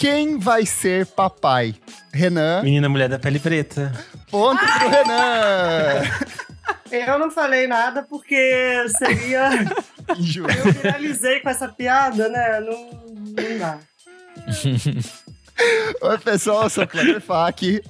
Quem vai ser papai? Renan. Menina mulher da pele preta. Ponto pro Renan. Eu não falei nada porque seria. Eu finalizei com essa piada, né? Não, não dá. Oi, pessoal, eu sou o Cleber Fak.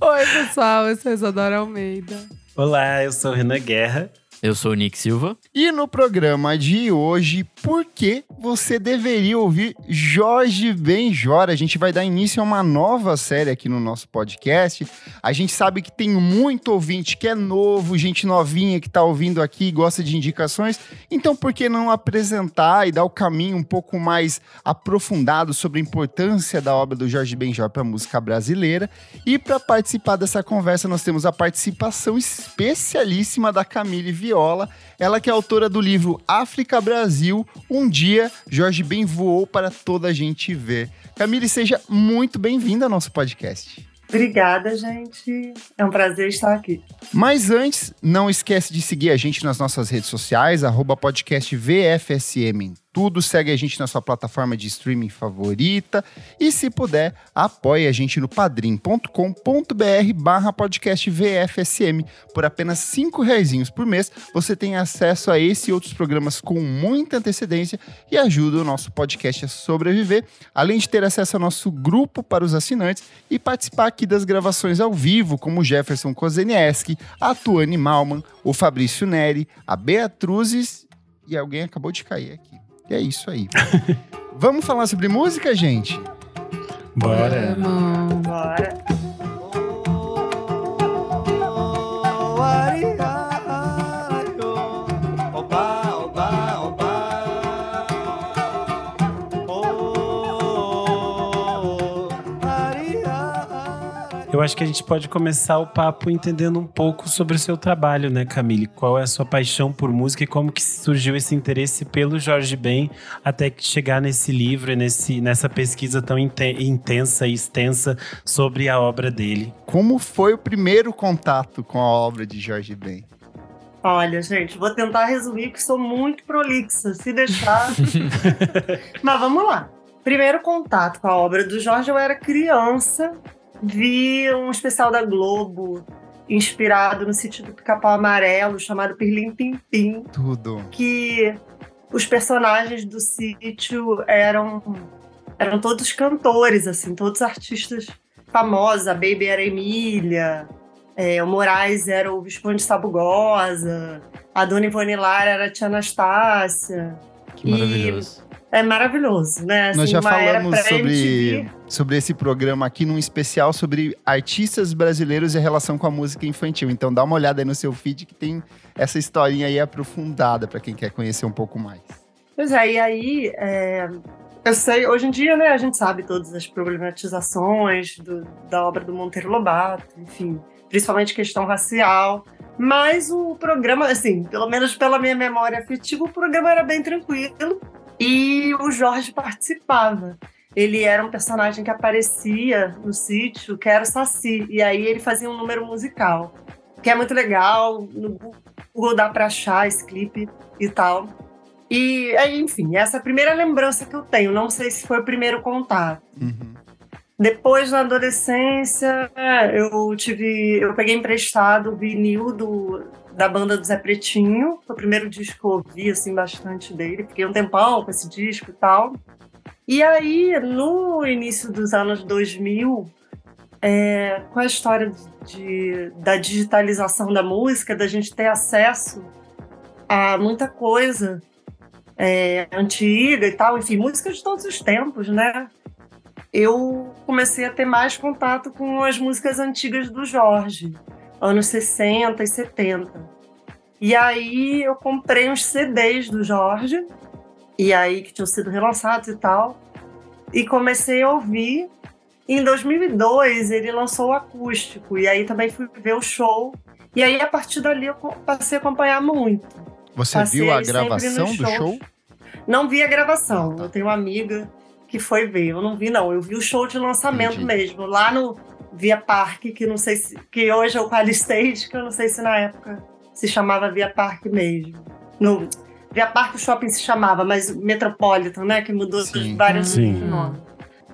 Oi, pessoal, eu sou Isadora Almeida. Olá, eu sou o Renan Guerra. Eu sou o Nick Silva. E no programa de hoje, por que você deveria ouvir Jorge Benjora? A gente vai dar início a uma nova série aqui no nosso podcast. A gente sabe que tem muito ouvinte que é novo, gente novinha que está ouvindo aqui e gosta de indicações. Então, por que não apresentar e dar o caminho um pouco mais aprofundado sobre a importância da obra do Jorge Benjora para a música brasileira? E para participar dessa conversa, nós temos a participação especialíssima da Camille Vieira Viola, ela que é autora do livro África Brasil, Um Dia Jorge Ben voou para toda a gente ver. Camille, seja muito bem-vinda ao nosso podcast. Obrigada, gente. É um prazer estar aqui. Mas antes, não esquece de seguir a gente nas nossas redes sociais, arroba podcast VFSM tudo. Segue a gente na sua plataforma de streaming favorita. E se puder, apoie a gente no padrim.com.br barra podcast VFSM. Por apenas cinco reais por mês, você tem acesso a esse e outros programas com muita antecedência e ajuda o nosso podcast a sobreviver, além de ter acesso ao nosso grupo para os assinantes e participar aqui das gravações ao vivo, como Jefferson Kozenieski, a Tuane Malman, o Fabrício Neri, a Beatruzes e alguém acabou de cair aqui. E é isso aí. Vamos falar sobre música, gente? Bora. Bora. Eu acho que a gente pode começar o papo entendendo um pouco sobre o seu trabalho, né, Camille? Qual é a sua paixão por música e como que surgiu esse interesse pelo Jorge Ben até chegar nesse livro e nesse, nessa pesquisa tão intensa e extensa sobre a obra dele? Como foi o primeiro contato com a obra de Jorge Ben? Olha, gente, vou tentar resumir que sou muito prolixa, se deixar. Mas vamos lá. Primeiro contato com a obra do Jorge, eu era criança vi um especial da Globo inspirado no sítio do Pica-Pau Amarelo, chamado Pirlim Pim Pim. Tudo. Que os personagens do sítio eram, eram todos cantores, assim, todos artistas famosos. A Baby era a Emília, é, o Moraes era o Visconde Sabugosa, a Dona Ivone Lara era a Tia Anastácia. Que maravilhoso. É maravilhoso, né? Assim, Nós já falamos sobre, sobre esse programa aqui num especial sobre artistas brasileiros e a relação com a música infantil. Então dá uma olhada aí no seu feed que tem essa historinha aí aprofundada para quem quer conhecer um pouco mais. Pois é, e aí é, eu sei, hoje em dia, né, a gente sabe todas as problematizações do, da obra do Monteiro Lobato, enfim, principalmente questão racial. Mas o programa, assim, pelo menos pela minha memória afetiva, o programa era bem tranquilo e o Jorge participava. Ele era um personagem que aparecia no sítio, que era o Saci. E aí ele fazia um número musical, que é muito legal. No Google dá pra achar esse clipe e tal. E, enfim, essa é a primeira lembrança que eu tenho. Não sei se foi o primeiro contato. Uhum. Depois, na adolescência, eu tive. Eu peguei emprestado o vinil do, da banda do Zé Pretinho. Foi o primeiro disco que eu ouvi, assim, bastante dele. Fiquei um tempão com esse disco e tal. E aí, no início dos anos 2000, é, com a história de, da digitalização da música, da gente ter acesso a muita coisa é, antiga e tal, enfim, música de todos os tempos, né? Eu comecei a ter mais contato com as músicas antigas do Jorge anos 60 e 70. E aí eu comprei uns CDs do Jorge, e aí que tinham sido relançados e tal, e comecei a ouvir. Em 2002 ele lançou o acústico, e aí também fui ver o show. E aí a partir dali eu passei a acompanhar muito. Você passei viu a gravação do show? Não vi a gravação. Eu tenho uma amiga que foi ver. Eu não vi, não. Eu vi o show de lançamento Entendi. mesmo, lá no, Via Parque, que não sei se. que hoje é o Qualistage, que eu não sei se na época se chamava Via Parque mesmo. No, Via Parque o shopping se chamava, mas Metropolitan, né? Que mudou sim, vários sim. nomes.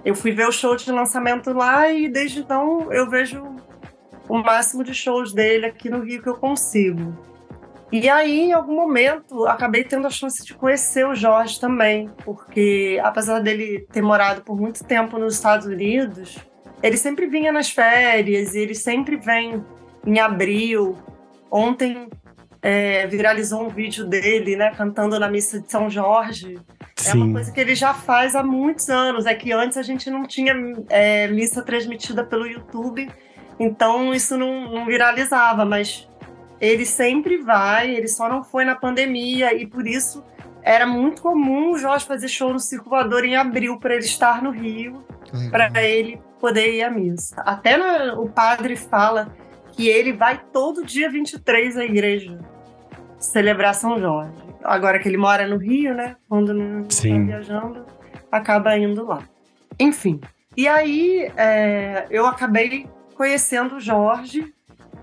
Eu fui ver o show de lançamento lá e desde então eu vejo o máximo de shows dele aqui no Rio que eu consigo. E aí, em algum momento, acabei tendo a chance de conhecer o Jorge também, porque apesar dele ter morado por muito tempo nos Estados Unidos, ele sempre vinha nas férias e ele sempre vem em abril. Ontem é, viralizou um vídeo dele, né, cantando na missa de São Jorge. Sim. É uma coisa que ele já faz há muitos anos. É que antes a gente não tinha é, missa transmitida pelo YouTube, então isso não, não viralizava, mas ele sempre vai, ele só não foi na pandemia e por isso era muito comum o Jorge fazer show no Circo Voador em abril para ele estar no Rio, para ele poder ir à missa. Até no, o padre fala que ele vai todo dia 23 à igreja celebrar São Jorge. Agora que ele mora no Rio, né? Quando não está Sim. viajando, acaba indo lá. Enfim. E aí é, eu acabei conhecendo o Jorge.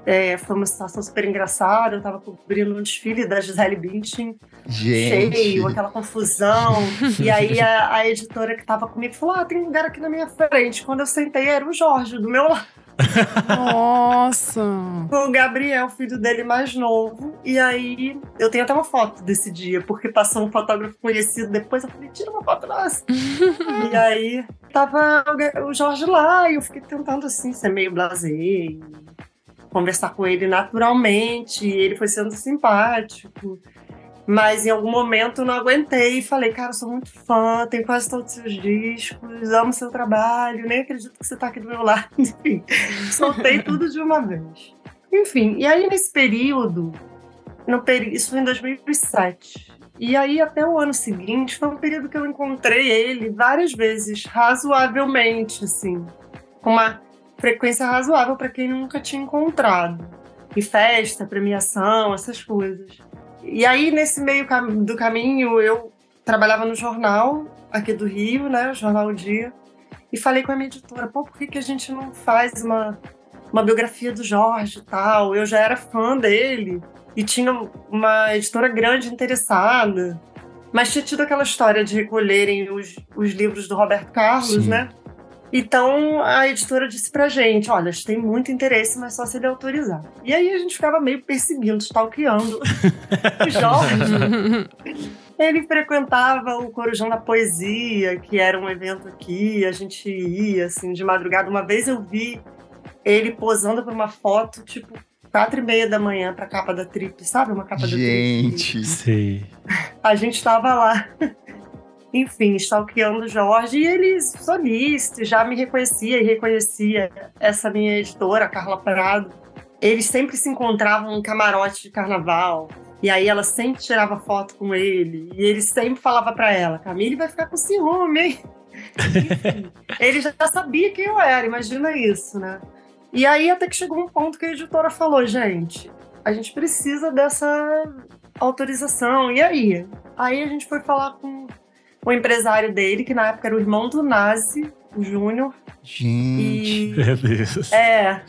É, foi uma situação super engraçada. Eu estava cobrindo um desfile da Gisele Bündchen, Gente. cheio, aquela confusão. e aí a, a editora que estava comigo falou: Ah, tem um lugar aqui na minha frente. Quando eu sentei, era o Jorge do meu lado. Nossa. com o Gabriel, filho dele mais novo. E aí, eu tenho até uma foto desse dia, porque passou um fotógrafo conhecido depois. Eu falei, tira uma foto nossa. e aí, tava o Jorge lá, e eu fiquei tentando, assim, ser meio blasé, conversar com ele naturalmente. Ele foi sendo simpático. Mas em algum momento eu não aguentei e falei, cara, eu sou muito fã, tenho quase todos os seus discos, amo seu trabalho, nem acredito que você tá aqui do meu lado. Enfim, soltei tudo de uma vez. Enfim, e aí nesse período, no isso foi em 2007. E aí até o ano seguinte foi um período que eu encontrei ele várias vezes, razoavelmente, assim, com uma frequência razoável para quem nunca tinha encontrado. Em festa, premiação, essas coisas. E aí, nesse meio do caminho, eu trabalhava no jornal aqui do Rio, né? O Jornal O Dia. E falei com a minha editora, pô, por que, que a gente não faz uma, uma biografia do Jorge e tal? Eu já era fã dele e tinha uma editora grande interessada. Mas tinha tido aquela história de recolherem os, os livros do Roberto Carlos, Sim. né? Então a editora disse pra gente: olha, a gente tem muito interesse, mas só se ele autorizar. E aí a gente ficava meio perseguindo, stalkeando o Jorge. Ele frequentava o Corujão da Poesia, que era um evento aqui, a gente ia assim de madrugada. Uma vez eu vi ele posando para uma foto, tipo, quatro e meia da manhã pra capa da Trip, sabe? Uma capa da Trip. Gente. Sei. A gente estava lá, enfim, stalkeando o Jorge, e ele solista, já me reconhecia e reconhecia essa minha editora, Carla Prado. Eles sempre se encontravam em camarote de carnaval. E aí ela sempre tirava foto com ele. E ele sempre falava pra ela: Camille vai ficar com ciúme, hein? Ele já sabia quem eu era, imagina isso, né? E aí até que chegou um ponto que a editora falou: gente, a gente precisa dessa autorização. E aí? Aí a gente foi falar com o empresário dele, que na época era o irmão do Nazi, o Júnior. Gente. E. Deus. É,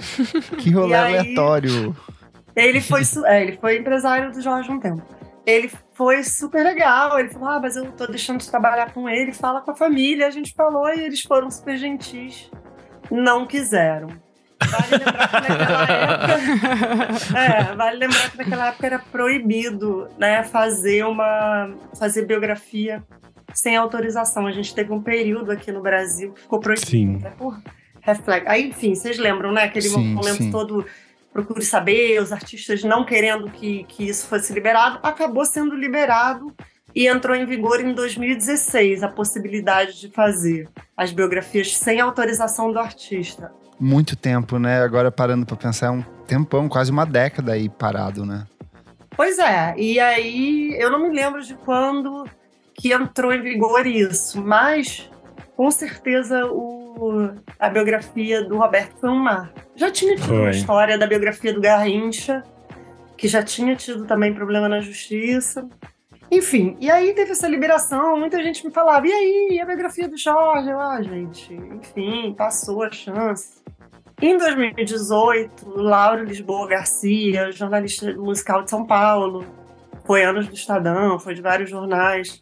Que rolê aí- aleatório. ele foi, é, ele foi empresário do Jorge um tempo. Ele foi super legal. Ele falou: Ah, mas eu tô deixando de trabalhar com ele, fala com a família. A gente falou e eles foram super gentis. Não quiseram. Vale lembrar que naquela época. É, vale lembrar que naquela época era proibido né, fazer uma. fazer biografia sem autorização. A gente teve um período aqui no Brasil que ficou proibido. Sim. né, por reflexo. Aí, enfim, vocês lembram, né? Aquele Sim, momento sim. todo procure saber, os artistas não querendo que, que isso fosse liberado, acabou sendo liberado e entrou em vigor em 2016 a possibilidade de fazer as biografias sem autorização do artista. Muito tempo, né? Agora parando pra pensar, é um tempão, quase uma década aí parado, né? Pois é, e aí eu não me lembro de quando que entrou em vigor isso, mas com certeza o, a biografia do Roberto foi um marco. Já tinha tido Foi. uma história da biografia do Garrincha, que já tinha tido também problema na justiça. Enfim, e aí teve essa liberação, muita gente me falava, e aí, e a biografia do Jorge? Eu, ah, gente, enfim, passou a chance. Em 2018, Lauro Lisboa Garcia, jornalista musical de São Paulo, foi anos do Estadão, foi de vários jornais,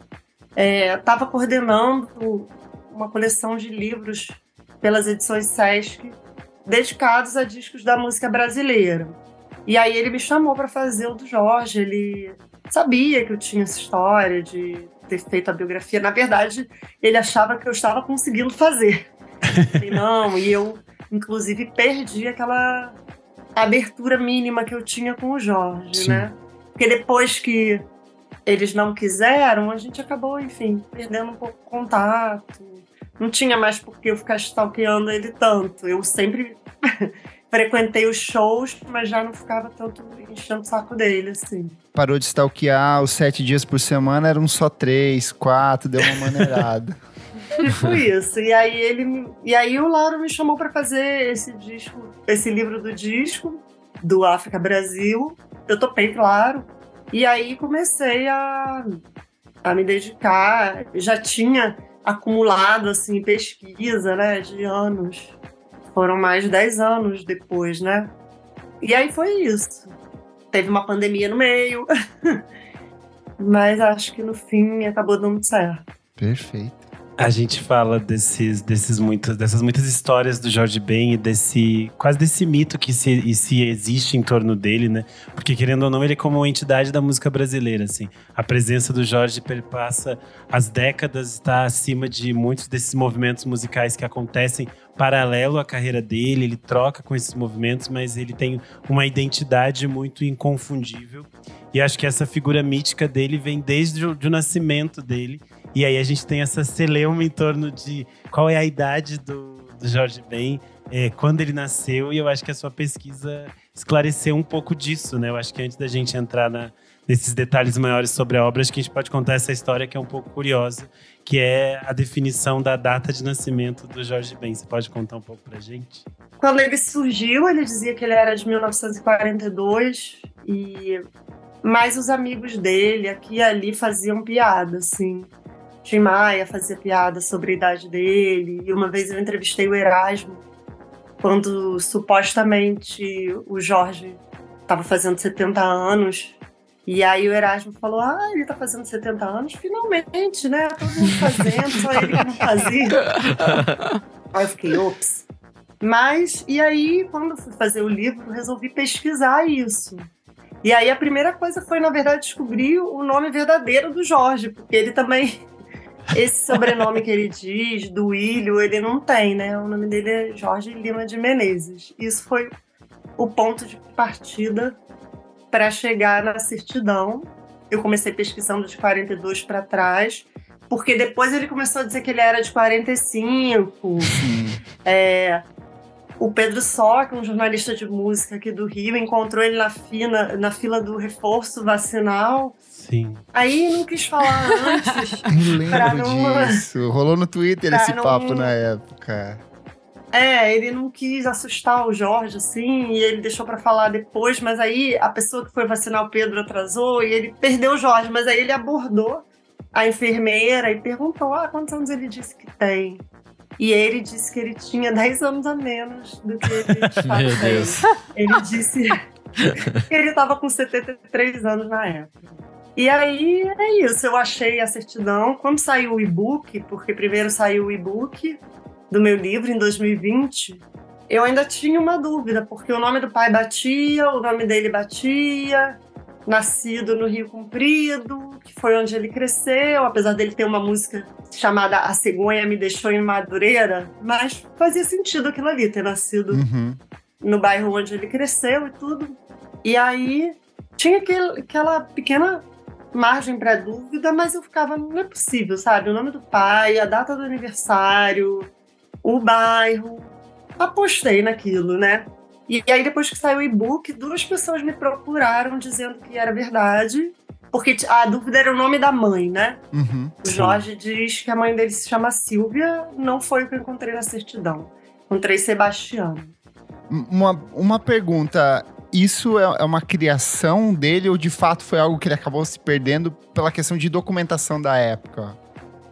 estava coordenando uma coleção de livros pelas edições Sesc dedicados a discos da música brasileira. E aí ele me chamou para fazer o do Jorge. Ele sabia que eu tinha essa história de ter feito a biografia. Na verdade, ele achava que eu estava conseguindo fazer. E não, e eu, inclusive, perdi aquela abertura mínima que eu tinha com o Jorge, Sim. né? Porque depois que eles não quiseram, a gente acabou, enfim, perdendo um pouco o contato. Não tinha mais por que eu ficar stalkeando ele tanto. Eu sempre frequentei os shows, mas já não ficava tanto enchendo o saco dele, assim. Parou de stalkear os sete dias por semana, eram só três, quatro, deu uma maneirada. tipo isso. E aí ele, e aí o Lauro me chamou para fazer esse disco, esse livro do disco do África Brasil. Eu topei, claro. E aí comecei a, a me dedicar. Já tinha acumulado assim pesquisa, né, de anos foram mais de 10 anos depois, né? E aí foi isso. Teve uma pandemia no meio, mas acho que no fim acabou dando certo. Perfeito. A gente fala desses, desses muitos, dessas muitas histórias do Jorge Ben e desse quase desse mito que se, se existe em torno dele, né? Porque querendo ou não, ele é como uma entidade da música brasileira, assim. A presença do Jorge perpassa as décadas, está acima de muitos desses movimentos musicais que acontecem paralelo à carreira dele. Ele troca com esses movimentos, mas ele tem uma identidade muito inconfundível. E acho que essa figura mítica dele vem desde o, nascimento dele e aí a gente tem essa celeuma em torno de qual é a idade do, do Jorge Ben, é, quando ele nasceu, e eu acho que a sua pesquisa esclareceu um pouco disso, né? Eu acho que antes da gente entrar na, nesses detalhes maiores sobre a obra, acho que a gente pode contar essa história que é um pouco curiosa, que é a definição da data de nascimento do Jorge Ben. Você pode contar um pouco pra gente? Quando ele surgiu, ele dizia que ele era de 1942 e mais os amigos dele aqui e ali faziam piada, assim. Tim Maia fazia piada sobre a idade dele. E uma vez eu entrevistei o Erasmo, quando supostamente o Jorge estava fazendo 70 anos. E aí o Erasmo falou: Ah, ele está fazendo 70 anos? Finalmente, né? Todo mundo fazendo, só ele que não fazia. aí eu fiquei, ops. Mas, e aí, quando fui fazer o livro, resolvi pesquisar isso. E aí a primeira coisa foi, na verdade, descobrir o nome verdadeiro do Jorge, porque ele também esse sobrenome que ele diz, do Ilho, ele não tem, né? O nome dele é Jorge Lima de Menezes. Isso foi o ponto de partida para chegar na certidão. Eu comecei pesquisando de 42 para trás, porque depois ele começou a dizer que ele era de 45. é, o Pedro Sock, um jornalista de música aqui do Rio, encontrou ele na, fina, na fila do reforço vacinal Sim. Aí não quis falar antes. Lembro não... disso. Rolou no Twitter esse não... papo na época. É, ele não quis assustar o Jorge, assim, e ele deixou para falar depois, mas aí a pessoa que foi vacinar o Pedro atrasou e ele perdeu o Jorge, mas aí ele abordou a enfermeira e perguntou: ah, quantos anos ele disse que tem? E ele disse que ele tinha 10 anos a menos do que ele Meu Deus. Ele disse que ele estava com 73 anos na época. E aí é isso, eu achei a certidão. Quando saiu o e-book, porque primeiro saiu o e-book do meu livro em 2020, eu ainda tinha uma dúvida, porque o nome do pai batia, o nome dele batia, nascido no Rio Comprido, que foi onde ele cresceu, apesar dele ter uma música chamada A Cegonha Me Deixou em Madureira, mas fazia sentido aquilo ali, ter nascido uhum. no bairro onde ele cresceu e tudo. E aí tinha aquele, aquela pequena margem para dúvida, mas eu ficava, não é possível, sabe? O nome do pai, a data do aniversário, o bairro. Apostei naquilo, né? E aí, depois que saiu o e-book, duas pessoas me procuraram dizendo que era verdade, porque a dúvida era o nome da mãe, né? Uhum, o Jorge diz que a mãe dele se chama Silvia, não foi o que eu encontrei na certidão. Encontrei Sebastiano. Uma, uma pergunta isso é, é uma criação dele ou de fato foi algo que ele acabou se perdendo pela questão de documentação da época?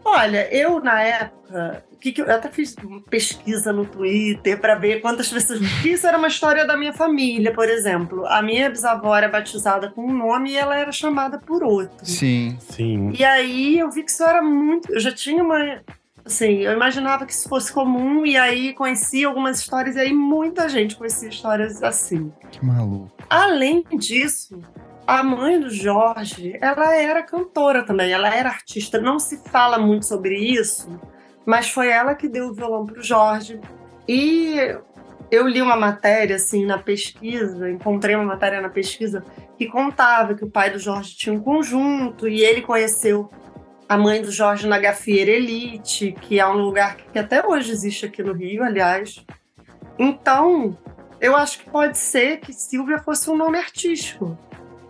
Olha, eu na época, que que eu, eu, até fiz pesquisa no Twitter para ver quantas pessoas. Porque isso era uma história da minha família, por exemplo. A minha bisavó era batizada com um nome e ela era chamada por outro. Sim. Sim. E aí eu vi que isso era muito. Eu já tinha uma Assim, eu imaginava que isso fosse comum e aí conheci algumas histórias e aí muita gente conhecia histórias assim. Que maluco. Além disso, a mãe do Jorge, ela era cantora também, ela era artista. Não se fala muito sobre isso, mas foi ela que deu o violão para o Jorge. E eu li uma matéria assim na pesquisa, encontrei uma matéria na pesquisa que contava que o pai do Jorge tinha um conjunto e ele conheceu a mãe do Jorge na Gafieira Elite, que é um lugar que até hoje existe aqui no Rio, aliás. Então, eu acho que pode ser que Silvia fosse um nome artístico.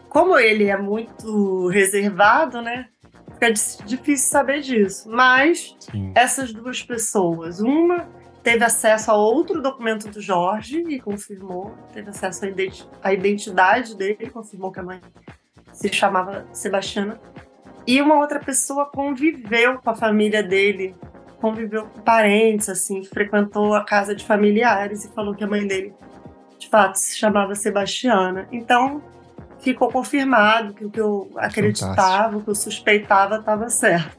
Como ele é muito reservado, né? Fica difícil saber disso. Mas Sim. essas duas pessoas, uma teve acesso a outro documento do Jorge e confirmou, teve acesso à identidade dele, confirmou que a mãe se chamava Sebastiana. E uma outra pessoa conviveu com a família dele, conviveu com parentes, assim, frequentou a casa de familiares e falou que a mãe dele, de fato, se chamava Sebastiana. Então, ficou confirmado que o que eu acreditava, o que eu suspeitava estava certo.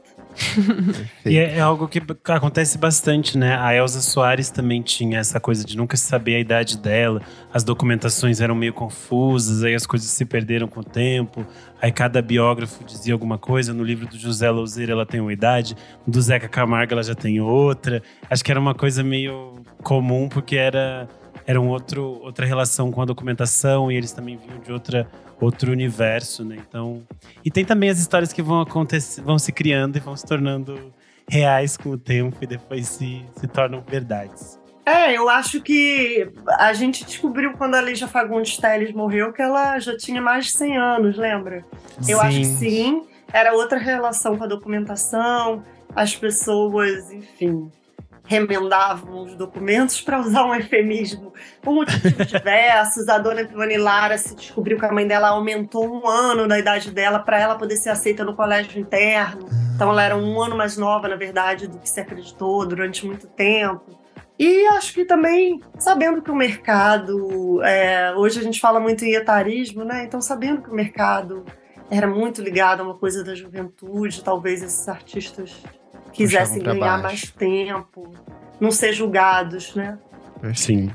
E é, é algo que acontece bastante, né? A Elza Soares também tinha essa coisa de nunca saber a idade dela, as documentações eram meio confusas, aí as coisas se perderam com o tempo, aí cada biógrafo dizia alguma coisa. No livro do José Louzeira ela tem uma idade, do Zeca Camargo ela já tem outra. Acho que era uma coisa meio comum, porque era, era um outro, outra relação com a documentação e eles também vinham de outra, outro universo, né? Então. E tem também as histórias que vão acontecer, vão se criando e vão se tornando reais com o tempo e depois se, se tornam verdades. É, eu acho que a gente descobriu quando a Lígia Fagundes Telles morreu que ela já tinha mais de 100 anos, lembra? Eu acho que sim. Era outra relação com a documentação, as pessoas, enfim, remendavam os documentos para usar um eufemismo por motivos diversos. A dona Ivone Lara se descobriu que a mãe dela aumentou um ano da idade dela para ela poder ser aceita no colégio interno. Então ela era um ano mais nova, na verdade, do que se acreditou durante muito tempo. E acho que também, sabendo que o mercado. é, hoje a gente fala muito em etarismo, né? Então, sabendo que o mercado era muito ligado a uma coisa da juventude, talvez esses artistas quisessem ganhar baixo. mais tempo, não ser julgados, né? Sim.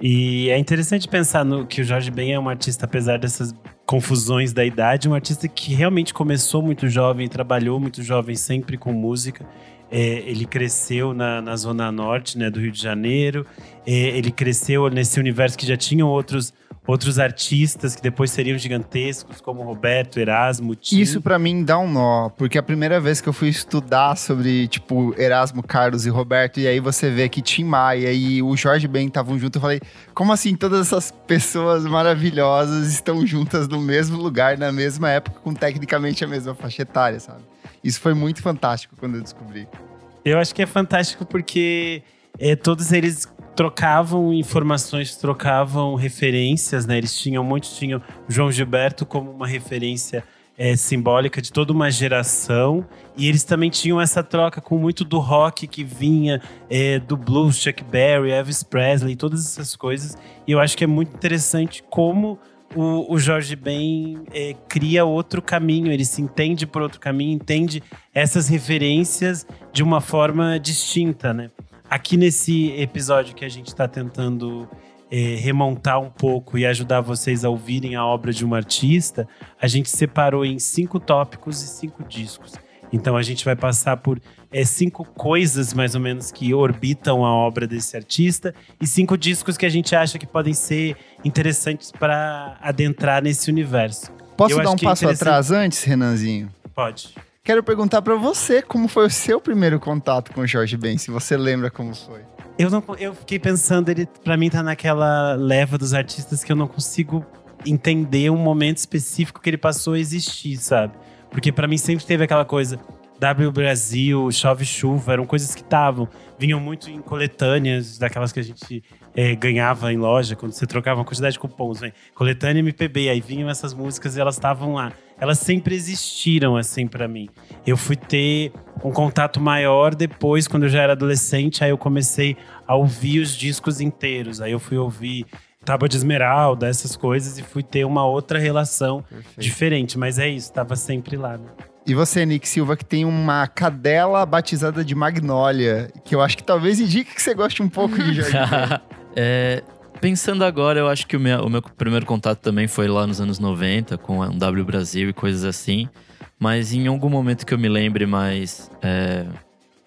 E é interessante pensar no que o Jorge Ben é um artista, apesar dessas confusões da idade, um artista que realmente começou muito jovem, trabalhou muito jovem, sempre com música. É, ele cresceu na, na zona norte né, do Rio de Janeiro. É, ele cresceu nesse universo que já tinham outros, outros artistas que depois seriam gigantescos, como Roberto, Erasmo, Tim. Isso pra mim dá um nó, porque a primeira vez que eu fui estudar sobre, tipo, Erasmo Carlos e Roberto, e aí você vê que Tim Maia e o Jorge Ben estavam juntos, eu falei, como assim todas essas pessoas maravilhosas estão juntas no mesmo lugar, na mesma época, com tecnicamente a mesma faixa etária, sabe? Isso foi muito fantástico quando eu descobri. Eu acho que é fantástico porque é, todos eles trocavam informações, trocavam referências, né? Eles tinham, muitos tinham o João Gilberto como uma referência é, simbólica de toda uma geração. E eles também tinham essa troca com muito do rock que vinha, é, do blues, Chuck Berry, Elvis Presley, todas essas coisas. E eu acho que é muito interessante como o, o Jorge Ben é, cria outro caminho, ele se entende por outro caminho, entende essas referências de uma forma distinta, né? Aqui nesse episódio que a gente está tentando é, remontar um pouco e ajudar vocês a ouvirem a obra de um artista, a gente separou em cinco tópicos e cinco discos. Então a gente vai passar por é, cinco coisas, mais ou menos, que orbitam a obra desse artista e cinco discos que a gente acha que podem ser interessantes para adentrar nesse universo. Posso Eu dar um é passo interessante- atrás antes, Renanzinho? Pode. Quero perguntar pra você como foi o seu primeiro contato com o Jorge Ben, se você lembra como foi. Eu, não, eu fiquei pensando, ele para mim tá naquela leva dos artistas que eu não consigo entender um momento específico que ele passou a existir, sabe? Porque para mim sempre teve aquela coisa. W Brasil, Chove Chuva, eram coisas que estavam, vinham muito em coletâneas, daquelas que a gente eh, ganhava em loja, quando você trocava uma quantidade de cupons, né? Coletânea MPB, aí vinham essas músicas e elas estavam lá. Elas sempre existiram, assim, para mim. Eu fui ter um contato maior depois, quando eu já era adolescente, aí eu comecei a ouvir os discos inteiros. Aí eu fui ouvir Tábua de Esmeralda, essas coisas, e fui ter uma outra relação diferente. Mas é isso, tava sempre lá, né? E você, Nick Silva, que tem uma cadela batizada de Magnólia, que eu acho que talvez indique que você goste um pouco de Jorge Ben. É, pensando agora, eu acho que o meu, o meu primeiro contato também foi lá nos anos 90, com um W Brasil e coisas assim. Mas em algum momento que eu me lembre mais. é,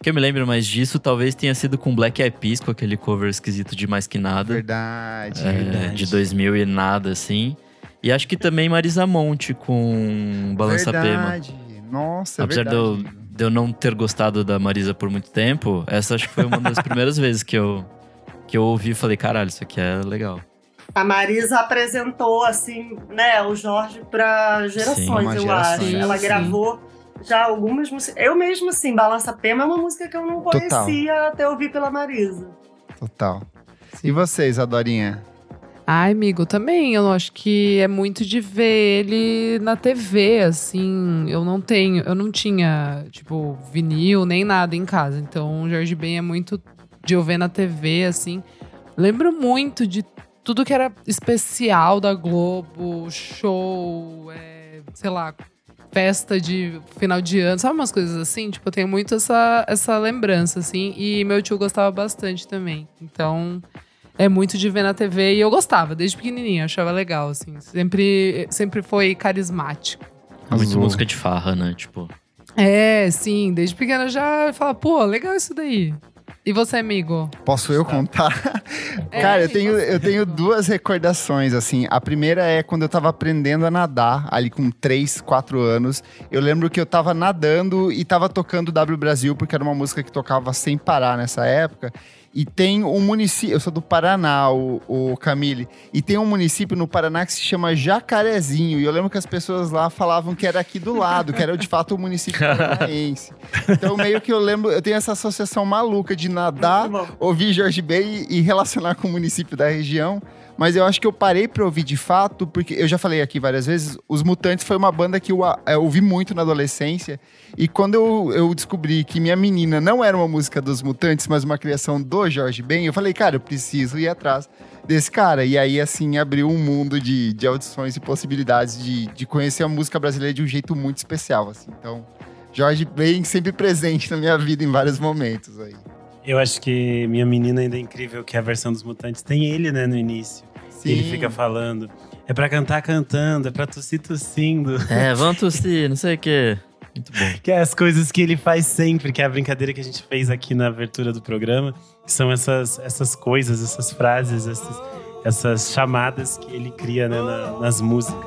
que eu me lembre mais disso, talvez tenha sido com Black Eyed Peas, com aquele cover esquisito de Mais Que Nada. Verdade. é, verdade. de 2000 e nada, assim. E acho que também Marisa Monte com Balança Pema. Verdade. Nossa, é Apesar de verdade. eu, de eu não ter gostado da Marisa por muito tempo, essa acho que foi uma das primeiras vezes que eu, que eu ouvi e falei, caralho, isso aqui é legal. A Marisa apresentou, assim, né, o Jorge para gerações, uma eu geração, acho. sim, Ela sim. gravou já algumas músicas. Eu mesmo, assim, Balança Pema é uma música que eu não Total. conhecia até ouvir pela Marisa. Total. E vocês, Adorinha? Ai, amigo, também. Eu acho que é muito de ver ele na TV, assim. Eu não tenho, eu não tinha, tipo, vinil nem nada em casa. Então, o Jorge Ben é muito de eu ver na TV, assim. Lembro muito de tudo que era especial da Globo, show, é, sei lá, festa de final de ano, sabe umas coisas assim? Tipo, eu tenho muito essa, essa lembrança, assim. E meu tio gostava bastante também. Então, é muito de ver na TV e eu gostava, desde pequenininha, achava legal, assim. Sempre, sempre foi carismático. É muito Azul. música de farra, né? Tipo, É, sim, desde pequena eu já falava, pô, legal isso daí. E você, amigo? Posso eu contar? É, Cara, eu e tenho, eu tenho duas recordações, assim. A primeira é quando eu tava aprendendo a nadar, ali com 3, 4 anos. Eu lembro que eu tava nadando e tava tocando W Brasil, porque era uma música que tocava sem parar nessa época. E tem um município, eu sou do Paraná, o, o Camille, e tem um município no Paraná que se chama Jacarezinho. E eu lembro que as pessoas lá falavam que era aqui do lado, que era de fato o município paranaense. Então, meio que eu lembro, eu tenho essa associação maluca de nadar, ouvir Jorge Ben e, e relacionar com o município da região. Mas eu acho que eu parei pra ouvir de fato, porque eu já falei aqui várias vezes, Os Mutantes foi uma banda que eu, eu ouvi muito na adolescência. E quando eu, eu descobri que Minha Menina não era uma música dos Mutantes, mas uma criação do Jorge Ben, eu falei, cara, eu preciso ir atrás desse cara. E aí, assim, abriu um mundo de, de audições e possibilidades de, de conhecer a música brasileira de um jeito muito especial, assim. Então, Jorge Ben sempre presente na minha vida em vários momentos aí. Eu acho que Minha Menina ainda é incrível, que a versão dos Mutantes tem ele, né, no início. Sim. Ele fica falando. É pra cantar cantando, é pra tossir tossindo. é, vamos tossir, não sei o quê. Muito bom. Que é as coisas que ele faz sempre, que é a brincadeira que a gente fez aqui na abertura do programa. Que são essas, essas coisas, essas frases, essas, essas chamadas que ele cria né, na- nas músicas.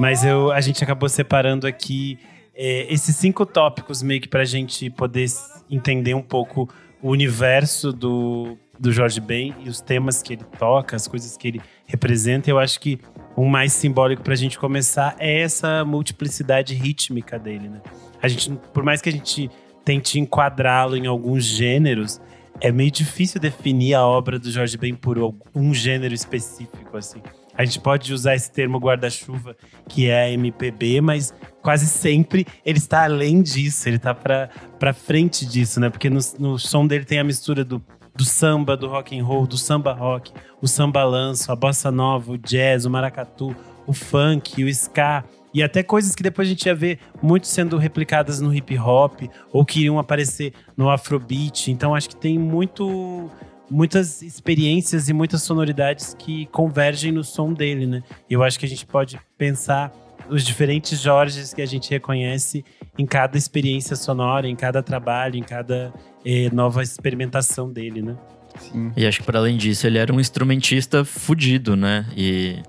Mas eu, a gente acabou separando aqui é, esses cinco tópicos meio que pra gente poder entender um pouco o universo do, do Jorge Ben e os temas que ele toca, as coisas que ele representa. Eu acho que o mais simbólico pra gente começar é essa multiplicidade rítmica dele, né? A gente, por mais que a gente tente enquadrá-lo em alguns gêneros, é meio difícil definir a obra do Jorge Ben por um gênero específico, assim. A gente pode usar esse termo guarda-chuva, que é MPB, mas quase sempre ele está além disso, ele está para para frente disso, né? Porque no, no som dele tem a mistura do, do samba, do rock and roll, do samba rock, o samba lanço, a bossa nova, o jazz, o maracatu, o funk, o ska e até coisas que depois a gente ia ver muito sendo replicadas no hip hop ou que iriam aparecer no afrobeat. Então acho que tem muito muitas experiências e muitas sonoridades que convergem no som dele, né? E eu acho que a gente pode pensar os diferentes Jorges que a gente reconhece em cada experiência sonora, em cada trabalho, em cada eh, nova experimentação dele, né? Sim. E acho que para além disso, ele era um instrumentista fudido, né? E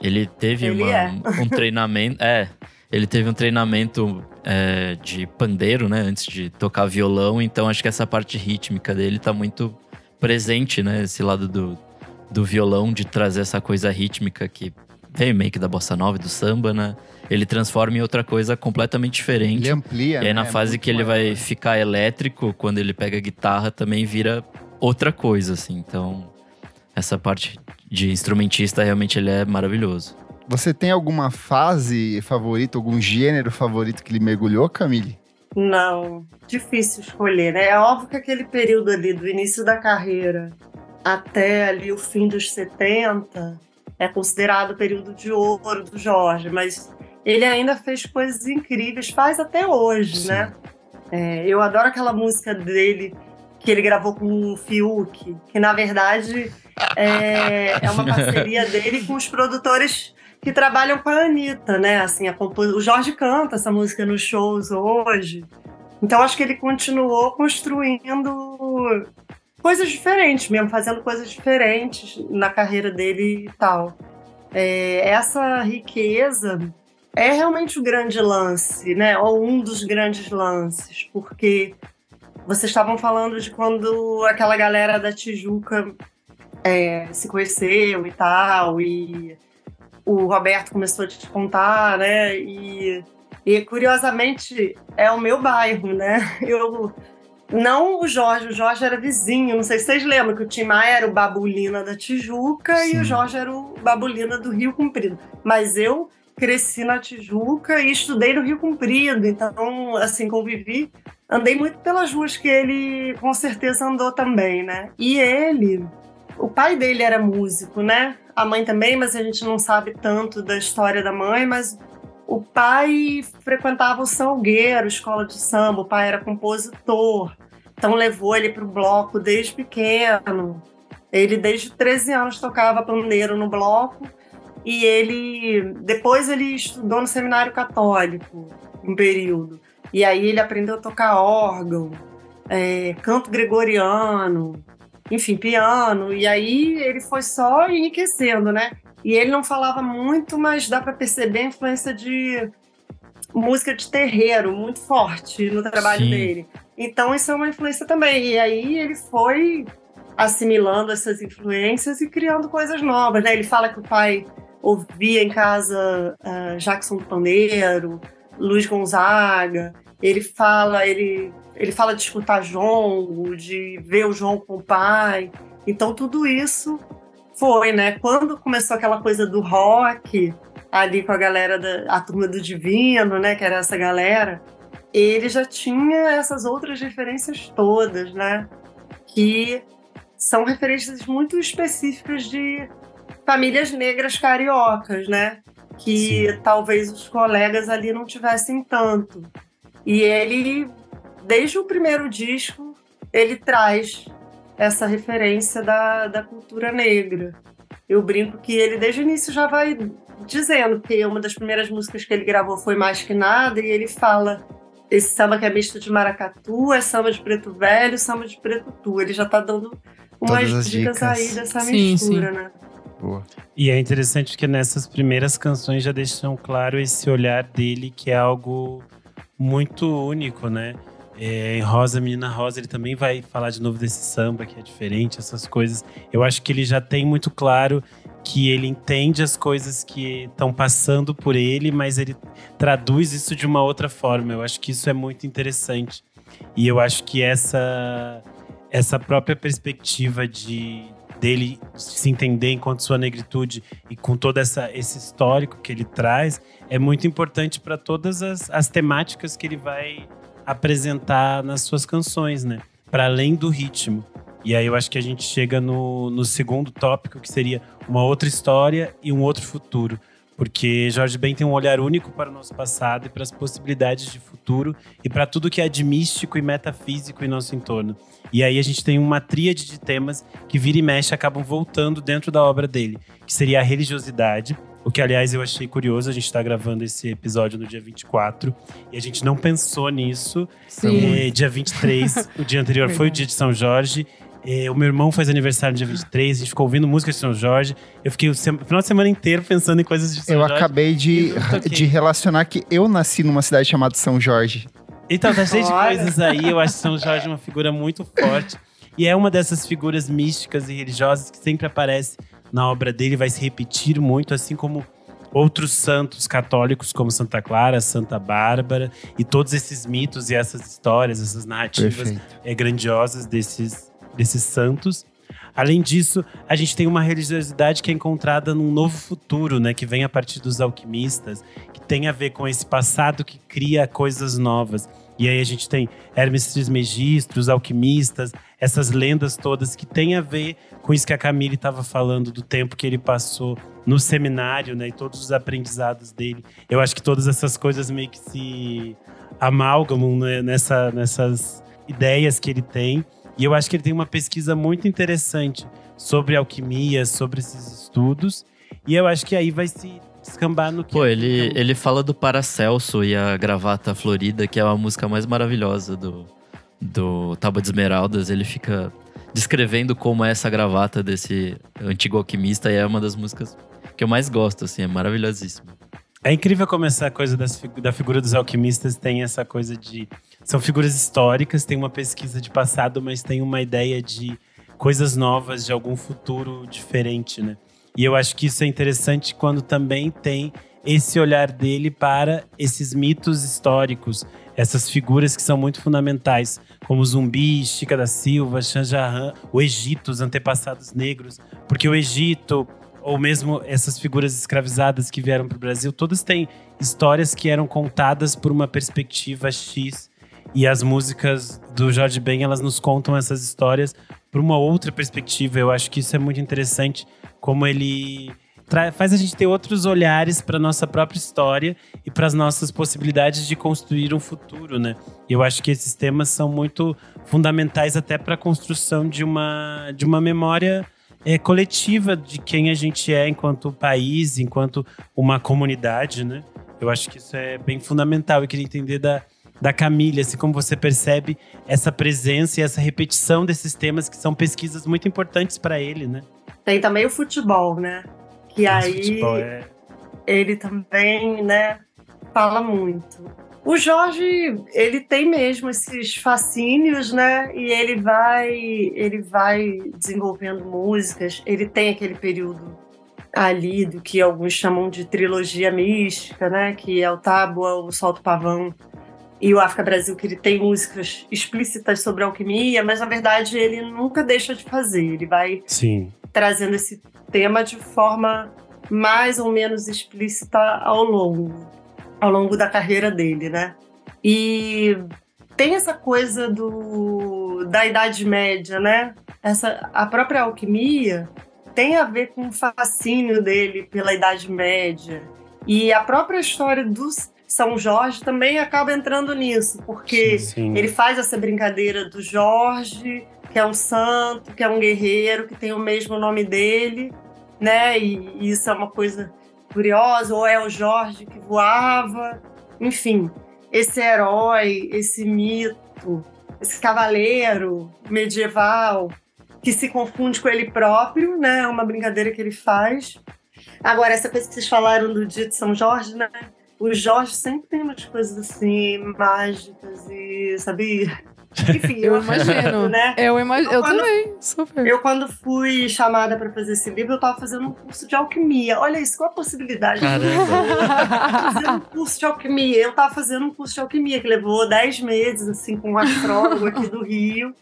ele teve Ele uma- é. um treinamento. É, ele teve um treinamento é, de pandeiro, né? Antes de tocar violão. Então acho que essa parte rítmica dele tá muito presente, né? Esse lado do, do violão, de trazer essa coisa rítmica que veio meio que da bossa nova e do samba, né? Ele transforma em outra coisa completamente diferente. Ele amplia, E aí, na né? fase Muito que ele maior. vai ficar elétrico, quando ele pega a guitarra, também vira outra coisa, assim. Então, essa parte de instrumentista, realmente, ele é maravilhoso. Você tem alguma fase favorita, algum gênero favorito que ele mergulhou, Camille? Não, difícil escolher, né? É óbvio que aquele período ali do início da carreira até ali o fim dos 70 é considerado o período de ouro do Jorge, mas ele ainda fez coisas incríveis, faz até hoje, Sim. né? É, eu adoro aquela música dele que ele gravou com o Fiuk, que na verdade é, é uma parceria dele com os produtores que trabalham com a Anitta, né? Assim, a compo- o Jorge canta essa música nos shows hoje. Então acho que ele continuou construindo coisas diferentes mesmo, fazendo coisas diferentes na carreira dele e tal. É, essa riqueza é realmente o grande lance, né? Ou um dos grandes lances, porque vocês estavam falando de quando aquela galera da Tijuca é, se conheceu e tal, e o Roberto começou a te contar, né? E, e curiosamente é o meu bairro, né? Eu não o Jorge, o Jorge era vizinho. Não sei se vocês lembram que o Tim Maia era o Babulina da Tijuca Sim. e o Jorge era o Babulina do Rio Comprido. Mas eu cresci na Tijuca e estudei no Rio Comprido, então, assim, convivi. Andei muito pelas ruas que ele com certeza andou também, né? E ele, o pai dele era músico, né? A mãe também, mas a gente não sabe tanto da história da mãe, mas o pai frequentava o Salgueiro, escola de samba, o pai era compositor, então levou ele para o bloco desde pequeno. Ele, desde 13 anos, tocava pandeiro no bloco e ele, depois ele estudou no seminário católico, um período. E aí ele aprendeu a tocar órgão, é, canto gregoriano, enfim, piano. E aí ele foi só enriquecendo, né? E ele não falava muito, mas dá para perceber a influência de música de terreiro muito forte no trabalho Sim. dele. Então isso é uma influência também. E aí ele foi assimilando essas influências e criando coisas novas, né? Ele fala que o pai ouvia em casa ah, Jackson do Pandeiro, Luiz Gonzaga. Ele fala, ele, ele fala de escutar jongo, de ver o jongo com o pai. Então tudo isso foi, né? Quando começou aquela coisa do rock, ali com a galera da a turma do Divino, né? Que era essa galera, ele já tinha essas outras referências todas, né? Que são referências muito específicas de famílias negras cariocas, né? Que talvez os colegas ali não tivessem tanto. E ele, desde o primeiro disco, ele traz essa referência da, da cultura negra. Eu brinco que ele, desde o início, já vai dizendo que uma das primeiras músicas que ele gravou foi Mais Que Nada, e ele fala esse samba que é misto de maracatu, é samba de preto velho, samba de preto tu. Ele já tá dando umas dicas, dicas. aí dessa Sim, mistura, né? Boa. E é interessante que nessas primeiras canções já deixam claro esse olhar dele, que é algo muito único, né? É, em Rosa, Menina Rosa, ele também vai falar de novo desse samba que é diferente, essas coisas. Eu acho que ele já tem muito claro que ele entende as coisas que estão passando por ele, mas ele traduz isso de uma outra forma. Eu acho que isso é muito interessante. E eu acho que essa essa própria perspectiva de dele se entender enquanto sua negritude e com todo essa, esse histórico que ele traz é muito importante para todas as, as temáticas que ele vai apresentar nas suas canções, né? Para além do ritmo. E aí eu acho que a gente chega no, no segundo tópico, que seria uma outra história e um outro futuro. Porque Jorge Ben tem um olhar único para o nosso passado e para as possibilidades de futuro e para tudo que é de místico e metafísico em nosso entorno. E aí a gente tem uma tríade de temas que vira e mexe acabam voltando dentro da obra dele, que seria a religiosidade, o que aliás eu achei curioso, a gente está gravando esse episódio no dia 24 e a gente não pensou nisso. Sim. É, dia 23, o dia anterior foi o dia de São Jorge. É, o meu irmão faz aniversário no dia 23, a gente ficou ouvindo música de São Jorge. Eu fiquei o sem- final de semana inteiro pensando em coisas de São Eu Jorge. acabei de, Eu não toquei. de relacionar que eu nasci numa cidade chamada São Jorge. Então, tá cheio de coisas aí. Eu acho São Jorge uma figura muito forte. E é uma dessas figuras místicas e religiosas que sempre aparece na obra dele, vai se repetir muito, assim como outros santos católicos, como Santa Clara, Santa Bárbara, e todos esses mitos e essas histórias, essas narrativas é, grandiosas desses, desses santos. Além disso, a gente tem uma religiosidade que é encontrada num novo futuro, né? Que vem a partir dos alquimistas, que tem a ver com esse passado que cria coisas novas. E aí a gente tem Hermes Trismegisto, os alquimistas, essas lendas todas que tem a ver com isso que a Camille estava falando, do tempo que ele passou no seminário, né? E todos os aprendizados dele. Eu acho que todas essas coisas meio que se amalgamam né, nessa, nessas ideias que ele tem. E eu acho que ele tem uma pesquisa muito interessante sobre alquimia, sobre esses estudos. E eu acho que aí vai se descambar no que. Pô, ele, ele fala do Paracelso e a gravata florida, que é a música mais maravilhosa do, do Tábua de Esmeraldas. Ele fica descrevendo como é essa gravata desse antigo alquimista e é uma das músicas que eu mais gosto, assim, é maravilhosíssima. É incrível como essa coisa das, da figura dos alquimistas tem essa coisa de. São figuras históricas, tem uma pesquisa de passado, mas tem uma ideia de coisas novas, de algum futuro diferente, né? E eu acho que isso é interessante quando também tem esse olhar dele para esses mitos históricos, essas figuras que são muito fundamentais, como Zumbi, Chica da Silva, Shangharan, o Egito, os antepassados negros, porque o Egito, ou mesmo essas figuras escravizadas que vieram para o Brasil, todas têm histórias que eram contadas por uma perspectiva X. E as músicas do Jorge Ben, elas nos contam essas histórias por uma outra perspectiva. Eu acho que isso é muito interessante, como ele faz a gente ter outros olhares para nossa própria história e para as nossas possibilidades de construir um futuro, né? Eu acho que esses temas são muito fundamentais até para a construção de uma, de uma memória é, coletiva de quem a gente é enquanto país, enquanto uma comunidade, né? Eu acho que isso é bem fundamental. Eu queria entender da, da Camille, assim como você percebe essa presença e essa repetição desses temas que são pesquisas muito importantes para ele, né? Tem também o futebol, né? Que Esse aí é- ele também, né, fala muito. O Jorge, ele tem mesmo esses fascínios, né? E ele vai, ele vai desenvolvendo músicas. Ele tem aquele período ali do que alguns chamam de trilogia mística, né? Que é o Tábua, o Solto Pavão e o África Brasil, que ele tem músicas explícitas sobre alquimia, mas na verdade ele nunca deixa de fazer. Ele vai Sim. trazendo esse tema de forma mais ou menos explícita ao longo, ao longo da carreira dele, né? E tem essa coisa do da Idade Média, né? Essa a própria alquimia tem a ver com o fascínio dele pela Idade Média e a própria história do São Jorge também acaba entrando nisso, porque Sim. ele faz essa brincadeira do Jorge, que é um santo, que é um guerreiro, que tem o mesmo nome dele, né? E isso é uma coisa curiosa, ou é o Jorge que voava, enfim, esse herói, esse mito, esse cavaleiro medieval que se confunde com ele próprio, né? É uma brincadeira que ele faz. Agora, essa coisa que vocês falaram do dia de São Jorge, né? O Jorge sempre tem umas coisas assim, mágicas e, sabe? Enfim, Eu acredito, imagino. né? Eu imagino. Eu Quando- também, super. Eu, quando fui chamada para fazer esse livro, eu estava fazendo um curso de alquimia. Olha isso, qual a possibilidade? Fazendo um curso de alquimia. Eu estava fazendo um curso de alquimia que levou 10 meses, assim, com um astrólogo aqui do Rio.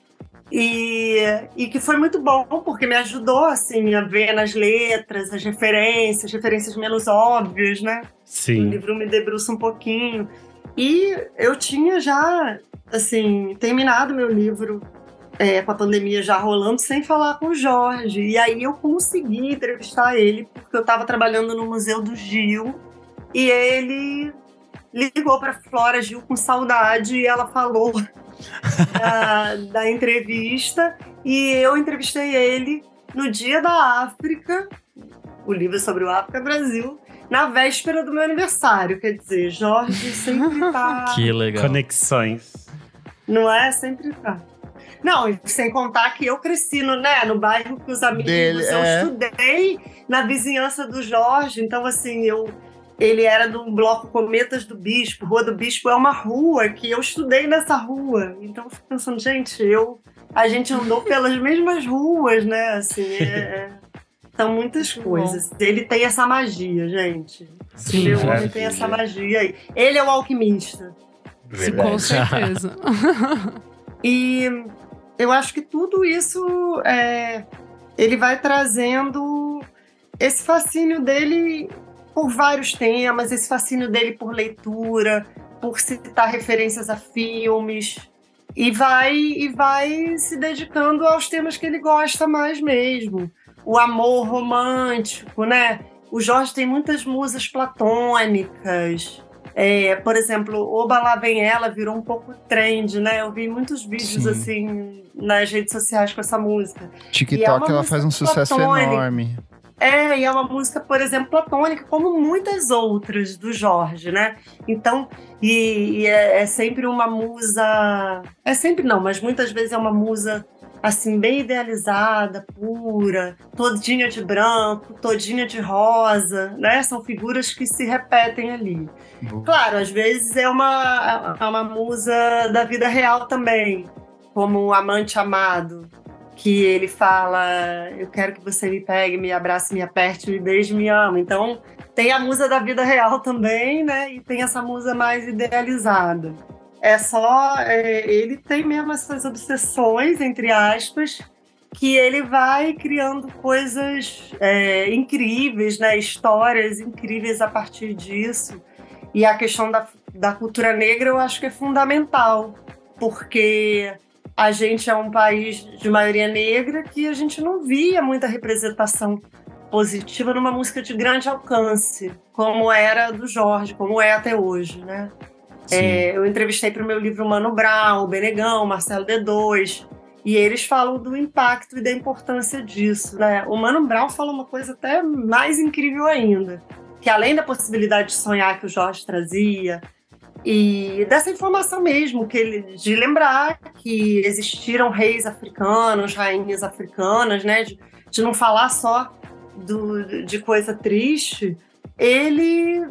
E, e que foi muito bom, porque me ajudou, assim, a ver nas letras, as referências, referências menos óbvias, né? O Sim. livro me debruça um pouquinho. E eu tinha já, assim, terminado meu livro é, com a pandemia já rolando, sem falar com o Jorge. E aí eu consegui entrevistar ele, porque eu estava trabalhando no Museu do Gil. E ele ligou para Flora Gil com saudade e ela falou da, da entrevista. E eu entrevistei ele no dia da África, o livro é sobre o África Brasil, na véspera do meu aniversário. Quer dizer, Jorge sempre tá. Que legal. Conexões. Não é? Sempre tá. Não, sem contar que eu cresci no, né, no bairro que os amigos. Dele, eu é. estudei na vizinhança do Jorge, então assim, eu. Ele era do bloco Cometas do Bispo. Rua do Bispo é uma rua que eu estudei nessa rua. Então eu fico pensando, gente, eu. A gente andou pelas mesmas ruas, né? Assim, é- é- são muitas Muito coisas. Ele tem essa magia, gente. Sim, Meu homem tem essa magia aí. Ele é o alquimista. Sim, com certeza. E eu acho que tudo isso é, ele vai trazendo esse fascínio dele por vários temas, esse fascínio dele por leitura, por citar referências a filmes e vai e vai se dedicando aos temas que ele gosta mais mesmo. O amor romântico, né? O Jorge tem muitas musas platônicas. É, por exemplo, Oba Lá Vem Ela virou um pouco trend, né? Eu vi muitos vídeos Sim. assim nas redes sociais com essa música. É TikTok uma ela faz um sucesso platônica. enorme. É, e é uma música, por exemplo, platônica, como muitas outras do Jorge, né? Então, e, e é, é sempre uma musa. É sempre não, mas muitas vezes é uma musa assim, bem idealizada, pura, todinha de branco, todinha de rosa, né? São figuras que se repetem ali. Claro, às vezes é uma, é uma musa da vida real também, como o amante amado, que ele fala: Eu quero que você me pegue, me abrace, me aperte, me beije, me ame. Então, tem a musa da vida real também, né? E tem essa musa mais idealizada. É só. é, ele tem mesmo essas obsessões, entre aspas, que ele vai criando coisas é, incríveis, né? Histórias incríveis a partir disso. E a questão da, da cultura negra eu acho que é fundamental, porque a gente é um país de maioria negra que a gente não via muita representação positiva numa música de grande alcance, como era do Jorge, como é até hoje, né? É, eu entrevistei para o meu livro Mano Brown, Benegão, Marcelo D2, e eles falam do impacto e da importância disso, né? O Mano Brown fala uma coisa até mais incrível ainda, que além da possibilidade de sonhar que o Jorge trazia, e dessa informação mesmo, que ele, de lembrar que existiram reis africanos, rainhas africanas, né? De, de não falar só do, de coisa triste, ele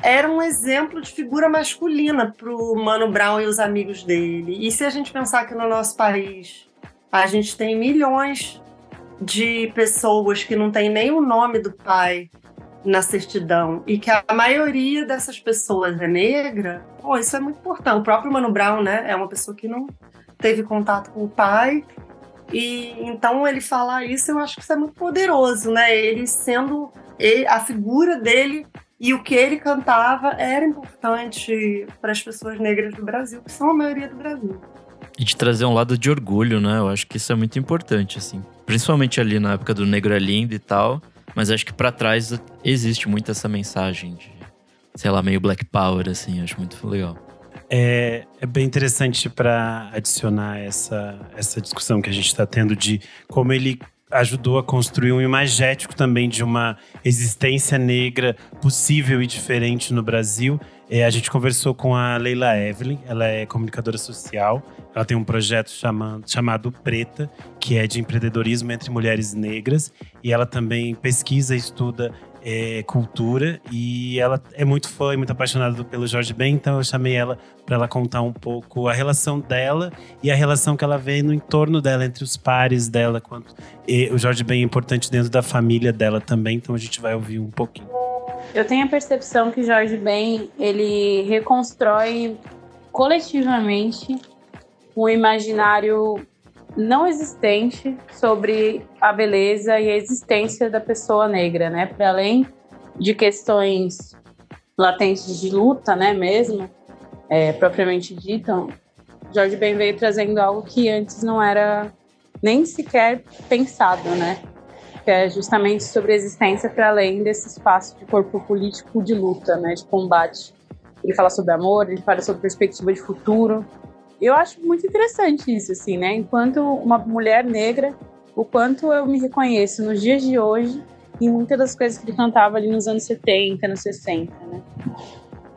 era um exemplo de figura masculina para o Mano Brown e os amigos dele. E se a gente pensar que no nosso país a gente tem milhões de pessoas que não tem nem o nome do pai na certidão e que a maioria dessas pessoas é negra, pô, isso é muito importante. O próprio Mano Brown, né, é uma pessoa que não teve contato com o pai e então ele falar isso, eu acho que isso é muito poderoso, né? Ele sendo ele- a figura dele e o que ele cantava era importante para as pessoas negras do Brasil, que são a maioria do Brasil. E de trazer um lado de orgulho, né? Eu acho que isso é muito importante, assim. Principalmente ali na época do Negro é Lindo e tal. Mas acho que pra trás existe muito essa mensagem de, sei lá, meio Black Power, assim. Acho muito legal. É, é bem interessante para adicionar essa, essa discussão que a gente está tendo de como ele ajudou a construir um imagético também de uma existência negra possível e diferente no Brasil. É, a gente conversou com a Leila Evelyn, ela é comunicadora social. Ela tem um projeto chamado, chamado Preta, que é de empreendedorismo entre mulheres negras. E ela também pesquisa e estuda é, cultura. E ela é muito fã e muito apaixonada pelo Jorge Ben, então eu chamei ela para ela contar um pouco a relação dela e a relação que ela vê no entorno dela, entre os pares dela. Quanto, e o Jorge Ben é importante dentro da família dela também, então a gente vai ouvir um pouquinho. Eu tenho a percepção que Jorge Ben ele reconstrói coletivamente um imaginário não existente sobre a beleza e a existência da pessoa negra, né? Para além de questões latentes de luta, né, mesmo, é, propriamente dita, Jorge Ben veio trazendo algo que antes não era nem sequer pensado, né? Que é justamente sobre a existência para além desse espaço de corpo político de luta, né, de combate. Ele fala sobre amor, ele fala sobre perspectiva de futuro. Eu acho muito interessante isso, assim, né? Enquanto uma mulher negra, o quanto eu me reconheço nos dias de hoje em muitas das coisas que ele cantava ali nos anos 70, anos 60, né?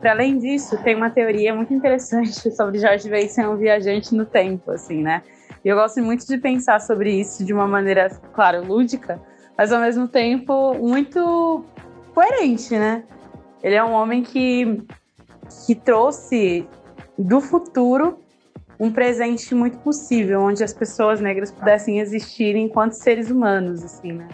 Para além disso, tem uma teoria muito interessante sobre Jorge Ben ser um viajante no tempo, assim, né? E eu gosto muito de pensar sobre isso de uma maneira, claro, lúdica, mas ao mesmo tempo muito coerente, né? Ele é um homem que, que trouxe do futuro um presente muito possível, onde as pessoas negras pudessem existir enquanto seres humanos, assim, né?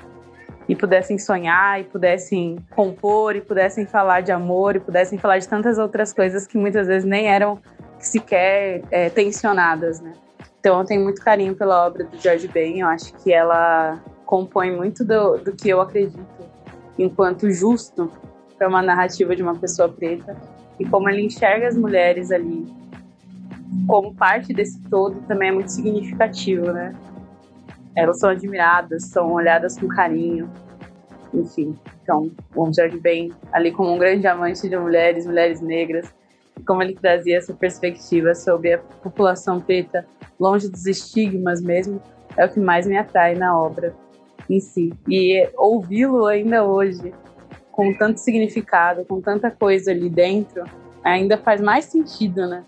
E pudessem sonhar, e pudessem compor, e pudessem falar de amor, e pudessem falar de tantas outras coisas que muitas vezes nem eram sequer é, tensionadas, né? Então eu tenho muito carinho pela obra do George Ben, eu acho que ela compõe muito do, do que eu acredito enquanto justo para uma narrativa de uma pessoa preta e como ele enxerga as mulheres ali como parte desse todo também é muito significativo, né? Elas são admiradas, são olhadas com carinho, enfim. Então, o Jorge Ben, ali como um grande amante de mulheres, mulheres negras, como ele trazia essa perspectiva sobre a população preta, longe dos estigmas mesmo, é o que mais me atrai na obra em si. E ouvi-lo ainda hoje, com tanto significado, com tanta coisa ali dentro, ainda faz mais sentido, né?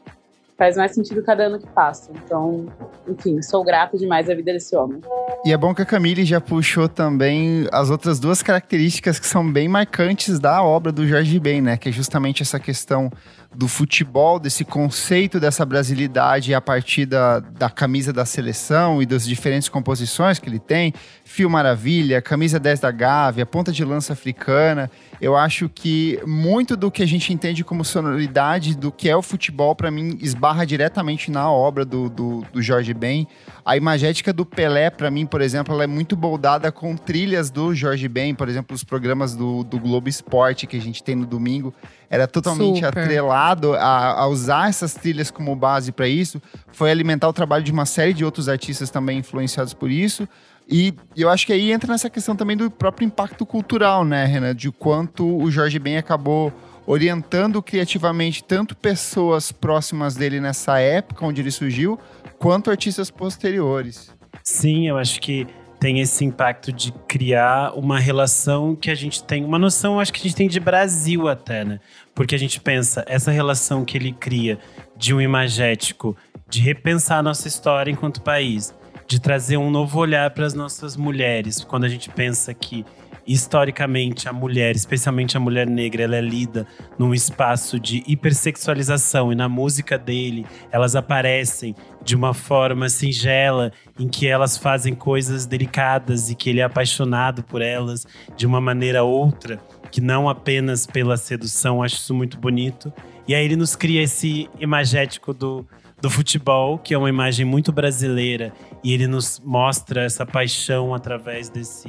Faz mais sentido cada ano que passa. Então, enfim, sou grata demais à vida desse homem. E é bom que a Camille já puxou também as outras duas características que são bem marcantes da obra do Jorge Ben, né? Que é justamente essa questão do futebol, desse conceito dessa brasilidade a partir da, da camisa da seleção e das diferentes composições que ele tem. Fio Maravilha, camisa 10 da Gávea, ponta de lança africana. Eu acho que muito do que a gente entende como sonoridade do que é o futebol, para mim, esbarra diretamente na obra do, do, do Jorge Ben. A imagética do Pelé, para mim, por exemplo, ela é muito boldada com trilhas do Jorge Ben, por exemplo, os programas do, do Globo Esporte que a gente tem no domingo. Era totalmente Super. atrelado a, a usar essas trilhas como base para isso. Foi alimentar o trabalho de uma série de outros artistas também influenciados por isso. E eu acho que aí entra nessa questão também do próprio impacto cultural, né, Renan? De quanto o Jorge Ben acabou orientando criativamente tanto pessoas próximas dele nessa época onde ele surgiu, quanto artistas posteriores. Sim, eu acho que tem esse impacto de criar uma relação que a gente tem, uma noção, acho que a gente tem de Brasil até, né? Porque a gente pensa, essa relação que ele cria de um imagético, de repensar a nossa história enquanto país, de trazer um novo olhar para as nossas mulheres, quando a gente pensa que historicamente a mulher, especialmente a mulher negra, ela é lida num espaço de hipersexualização e na música dele elas aparecem de uma forma singela em que elas fazem coisas delicadas e que ele é apaixonado por elas de uma maneira outra, que não apenas pela sedução, acho isso muito bonito. E aí ele nos cria esse imagético do do futebol, que é uma imagem muito brasileira, e ele nos mostra essa paixão através desse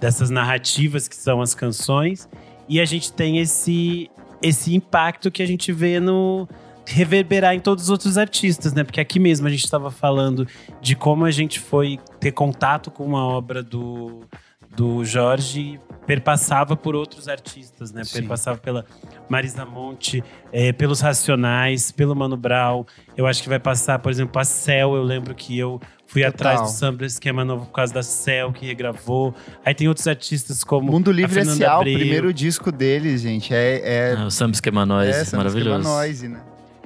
dessas narrativas que são as canções. E a gente tem esse, esse impacto que a gente vê no reverberar em todos os outros artistas, né? Porque aqui mesmo a gente estava falando de como a gente foi ter contato com uma obra do, do Jorge perpassava por outros artistas, né? Sim. Perpassava pela Marisa Monte, eh, pelos Racionais, pelo Mano Brown. Eu acho que vai passar, por exemplo, a Cell. Eu lembro que eu fui Total. atrás do Samba Esquema Novo por causa da Cell, que regravou. Aí tem outros artistas como Mundo Livre S.A., o Abreu. primeiro disco deles, gente, é... é Ah, o Samba Esquema Nós, é, Samba maravilhoso. Esquema Noise, né?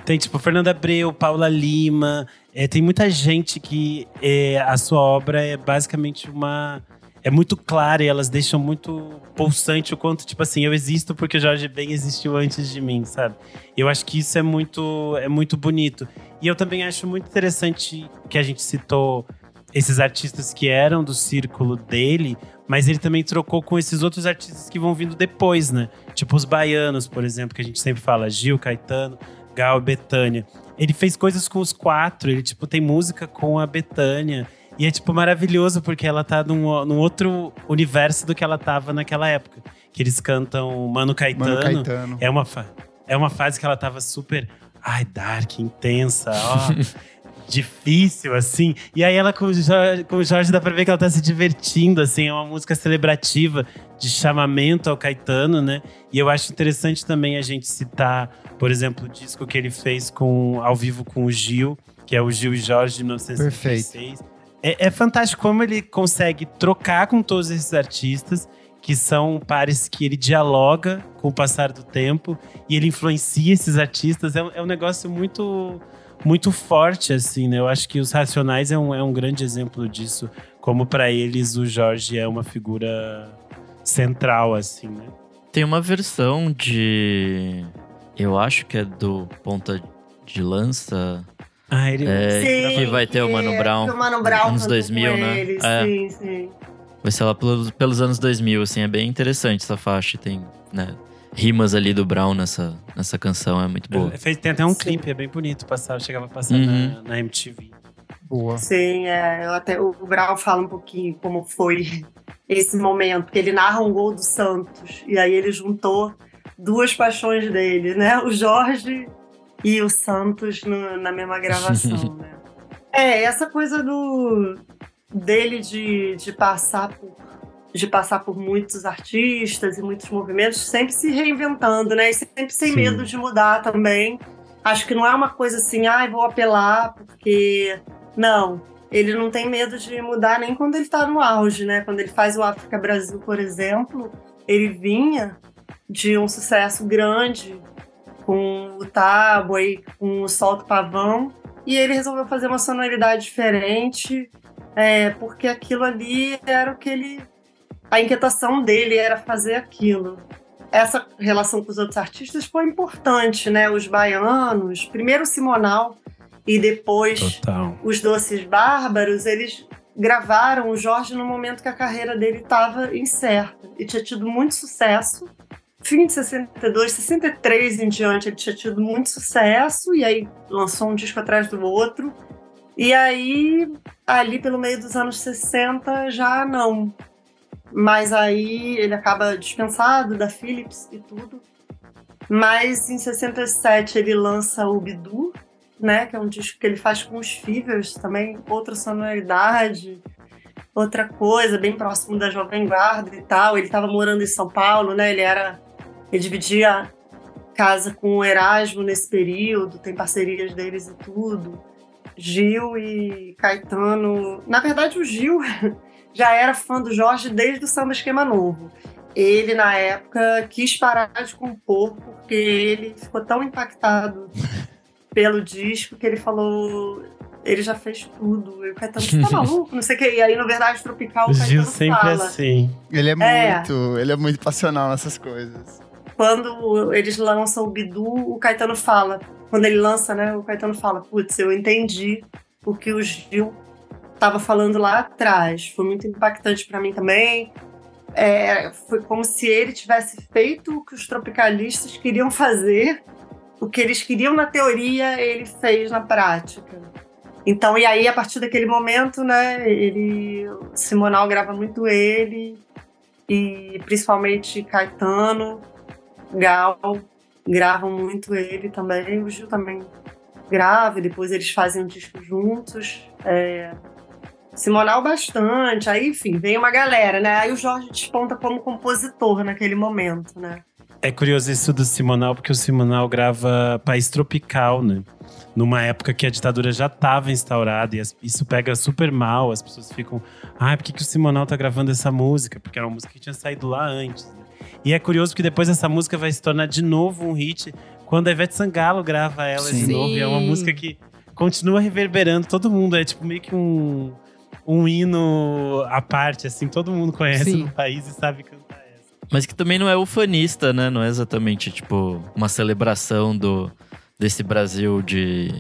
Tem, tipo, Fernanda Abreu, Paula Lima. É, tem muita gente que é, a sua obra é basicamente uma. É muito clara e elas deixam muito pulsante o quanto, tipo assim, eu existo porque o Jorge Ben existiu antes de mim, sabe? Eu acho que isso é muito, é muito bonito. E eu também acho muito interessante que a gente citou esses artistas que eram do círculo dele, mas ele também trocou com esses outros artistas que vão vindo depois, né? Tipo os baianos, por exemplo, que a gente sempre fala, Gil, Caetano, Gal e Betânia. Ele fez coisas com os quatro, ele tipo tem música com a Betânia. E é tipo maravilhoso porque ela tá num, num outro universo do que ela tava naquela época. Que eles cantam Mano Caetano. Mano Caetano. É uma, é uma fase que ela tava super. Ai, dark, intensa, ó. difícil, assim. E aí ela com o, Jorge, com o Jorge dá pra ver que ela tá se divertindo, assim. É uma música celebrativa de chamamento ao Caetano, né? E eu acho interessante também a gente citar, por exemplo, o disco que ele fez com, ao vivo com o Gil, que é o Gil e Jorge de 1956. É, é fantástico como ele consegue trocar com todos esses artistas que são pares que ele dialoga com o passar do tempo e ele influencia esses artistas. É, um- é um negócio muito muito forte, assim, né? Eu acho que os Racionais é um, é um grande exemplo disso. Como para eles o Jorge é uma figura central, assim, né? Tem uma versão de. Eu acho que é do Ponta de Lança. Ah, ele... É, que vai ter o Mano Brown. que o Mano Brown anos cantou 2000, com né? ele, É. Sim, sim. Vai ser lá pelos, pelos anos 2000, assim. É bem interessante essa faixa. Tem, né? Rimas ali do Brown nessa, nessa canção. É muito boa. Fez- Tem até um Sim. clipe, é bem bonito. Passava, chegava a passar Uhum. na, na MTV. Boa. Sim, é, eu até o Brau fala um pouquinho como foi esse momento, que ele narra um gol do Santos, e aí ele juntou duas paixões dele, né? O Jorge e o Santos no- na mesma gravação, né? É, essa coisa do dele de, de passar por de passar por muitos artistas e muitos movimentos, sempre se reinventando, né? E sempre sem Sim. medo de mudar também. Acho que não é uma coisa assim, ai, vou apelar porque não, ele não tem medo de mudar nem quando ele tá no auge, né? Quando ele faz o África Brasil, por exemplo, ele vinha de um sucesso grande com o Tábua e com o Solto Pavão, e ele resolveu fazer uma sonoridade diferente, é, porque aquilo ali era o que ele. A inquietação dele era fazer aquilo. Essa relação com os outros artistas foi importante, né? Os baianos, primeiro o Simonal e depois Total. os Doces Bárbaros, eles gravaram o Jorge no momento que a carreira dele estava incerta. E tinha tido muito sucesso. Fim de 62, 63 em diante, ele tinha tido muito sucesso. E aí lançou um disco atrás do outro. E aí, ali pelo meio dos anos 60, já não. Mas aí ele acaba dispensado da Philips e tudo. Mas em 67 ele lança o Bidu, né? Que é um disco que ele faz com os Fevers também, outra sonoridade, outra coisa, bem próximo da Jovem Guarda e tal. Ele estava morando em São Paulo, né? Ele era. Ele dividia casa com o Erasmo nesse período, tem parcerias deles e tudo. Gil e Caetano. Na verdade, o Gil já era fã do Jorge desde o Samba Esquema Novo. Ele, na época, quis parar de compor porque ele ficou tão impactado pelo disco que ele falou. Ele já fez tudo. E o Caetano, você tá maluco? Não sei o que. E aí, no Verdade Tropical, O o Gil Caetano sempre fala. assim. Ele é, É. muito. Ele é muito passional nessas coisas. Quando eles lançam o Bidu, o Caetano fala. Quando ele lança, né? O Caetano fala: Putz, eu entendi o que o Gil estava falando lá atrás. Foi muito impactante para mim também. É, foi como se ele tivesse feito o que os tropicalistas queriam fazer, o que eles queriam na teoria, ele fez na prática. Então, e aí, a partir daquele momento, né, ele, Simonal grava muito ele, e principalmente Caetano, Gal, gravam muito ele também, o Gil também grava, depois eles fazem um disco juntos. É, Simonal bastante, aí enfim, vem uma galera, né? Aí o Jorge desponta como compositor naquele momento, né? É curioso isso do Simonal, porque o Simonal grava País Tropical, né? Numa época que a ditadura já estava instaurada e isso pega super mal. As pessoas ficam, ah, por que, que o Simonal tá gravando essa música? Porque era uma música que tinha saído lá antes. né? E é curioso que depois essa música vai se tornar de novo um hit quando a Ivete Sangalo grava ela Sim. de novo. E é uma música que continua reverberando todo mundo. É tipo meio que um, um hino à parte, assim. Todo mundo conhece Sim. no país e sabe cantar essa. Mas que também não é ufanista, né? Não é exatamente, tipo, uma celebração do, desse Brasil de,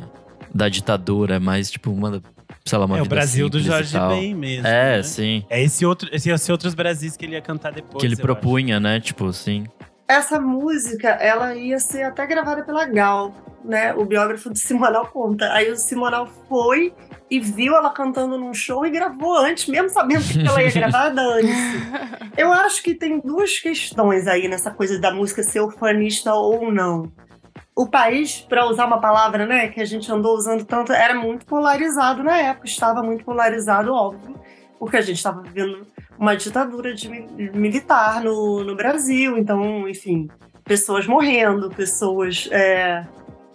da ditadura. É mais, tipo, uma, sei lá, uma é o vida Brasil do Jorge. Ben mesmo. É, né? sim. É esse outro, esse, esse outros Brasis que ele ia cantar depois. que ele eu propunha, né? Tipo, sim. Essa música, ela ia ser até gravada pela Gal, né? O biógrafo do Simonal conta. Aí o Simonal foi e viu ela cantando num show e gravou antes, mesmo sabendo que ela ia gravar, dane-se. Eu acho que tem duas questões aí nessa coisa da música ser ufanista ou não. O país, para usar uma palavra, né, que a gente andou usando tanto, era muito polarizado na época, estava muito polarizado, óbvio, porque a gente estava vivendo uma ditadura de mi- militar no, no Brasil, então, enfim, pessoas morrendo, pessoas. é,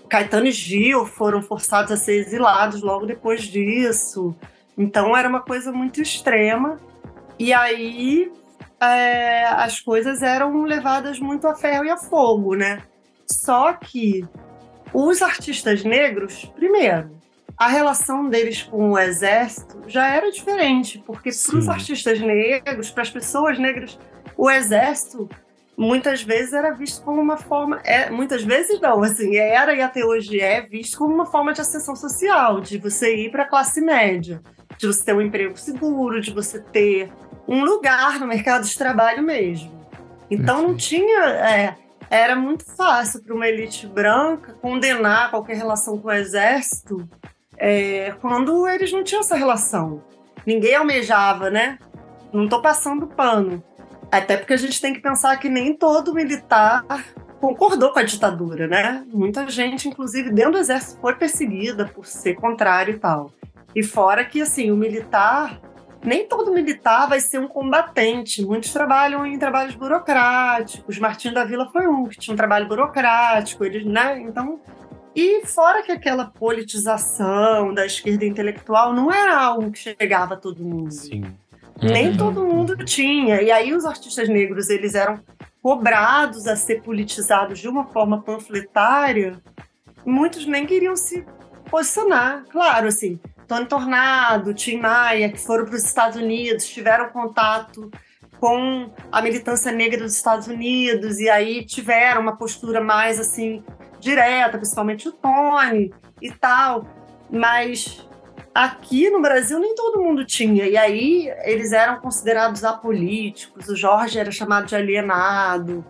Caetano e Gil foram forçados a ser exilados logo depois disso. Então era uma coisa muito extrema. E aí é, as coisas eram levadas muito a ferro e a fogo, né? Só que os artistas negros, primeiro, a relação deles com o exército já era diferente, porque para os artistas negros, para as pessoas negras, o exército muitas vezes era visto como uma forma, é, muitas vezes não, assim, era e até hoje é visto como uma forma de ascensão social, de você ir para a classe média, de você ter um emprego seguro, de você ter um lugar no mercado de trabalho mesmo. Então não tinha, é, era muito fácil para uma elite branca condenar qualquer relação com o exército é, quando eles não tinham essa relação. Ninguém almejava, né? Não tô passando pano. Até porque a gente tem que pensar que nem todo militar concordou com a ditadura, né? Muita gente, inclusive dentro do exército, foi perseguida por ser contrário e tal. E fora que, assim, o militar, nem todo militar vai ser um combatente. Muitos trabalham em trabalhos burocráticos. Martinho da Vila foi um que tinha um trabalho burocrático, eles, né? Então, e fora que aquela politização da esquerda intelectual não era algo que chegava a todo mundo. Sim. Nem Uhum. todo mundo tinha. E aí os artistas negros, eles eram cobrados a ser politizados de uma forma panfletária. Muitos nem queriam se posicionar. Claro, assim, Tony Tornado, Tim Maia, que foram para os Estados Unidos, tiveram contato com a militância negra dos Estados Unidos e aí tiveram uma postura mais assim direta, principalmente o Tony e tal. Mas aqui no Brasil nem todo mundo tinha. E aí eles eram considerados apolíticos. O Jorge era chamado de alienado.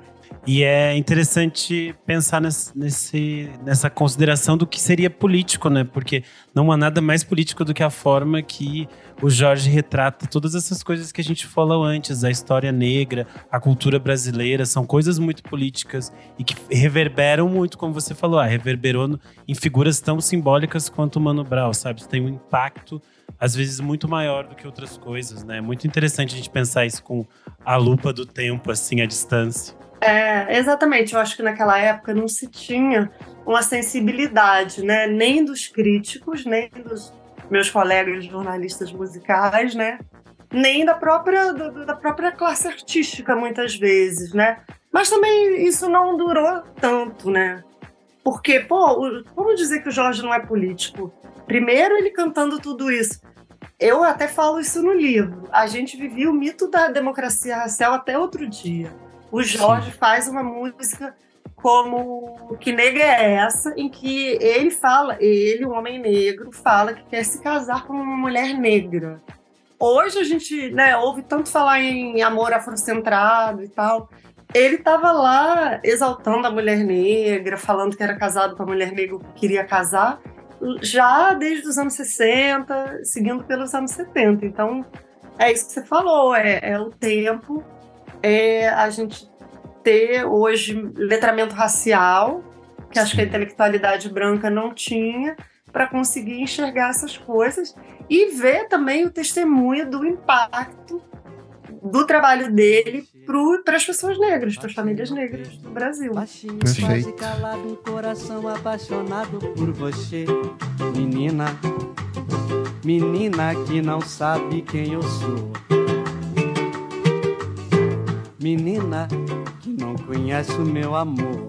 E é interessante pensar nesse, nessa consideração do que seria político, né? Porque não há nada mais político do que a forma que o Jorge retrata todas essas coisas que a gente falou antes, a história negra, a cultura brasileira, são coisas muito políticas e que reverberam muito, como você falou, ah, reverberou em figuras tão simbólicas quanto o Mano Brown, sabe? Tem um impacto às vezes muito maior do que outras coisas, né? É muito interessante a gente pensar isso com a lupa do tempo, assim, à distância. É, exatamente. Eu acho que naquela época não se tinha uma sensibilidade, né? Nem dos críticos, nem dos meus colegas jornalistas musicais, né? Nem da própria, da própria classe artística, muitas vezes, né? Mas também isso não durou tanto, né? Porque, pô, vamos dizer que o Jorge não é político. Primeiro, ele cantando tudo isso. Eu até falo isso no livro. A gente vivia o mito da democracia racial até outro dia. O Jorge faz uma música como Que Negra é Essa, em que ele fala, ele, um homem negro, fala que quer se casar com uma mulher negra. Hoje a gente né, ouve tanto falar em amor afrocentrado e tal. Ele estava lá exaltando a mulher negra, falando que era casado com a mulher negra que queria casar, já desde os anos 60, seguindo pelos anos 70. Então, é isso que você falou, é, é o tempo, é a gente ter hoje letramento racial, que acho que a intelectualidade branca não tinha, para conseguir enxergar essas coisas e ver também o testemunho do impacto do trabalho dele para as pessoas negras, para as famílias negras do Brasil. Perfeito. calado, coração apaixonado por você, menina. Menina que não sabe quem eu sou. Menina que não conhece o meu amor.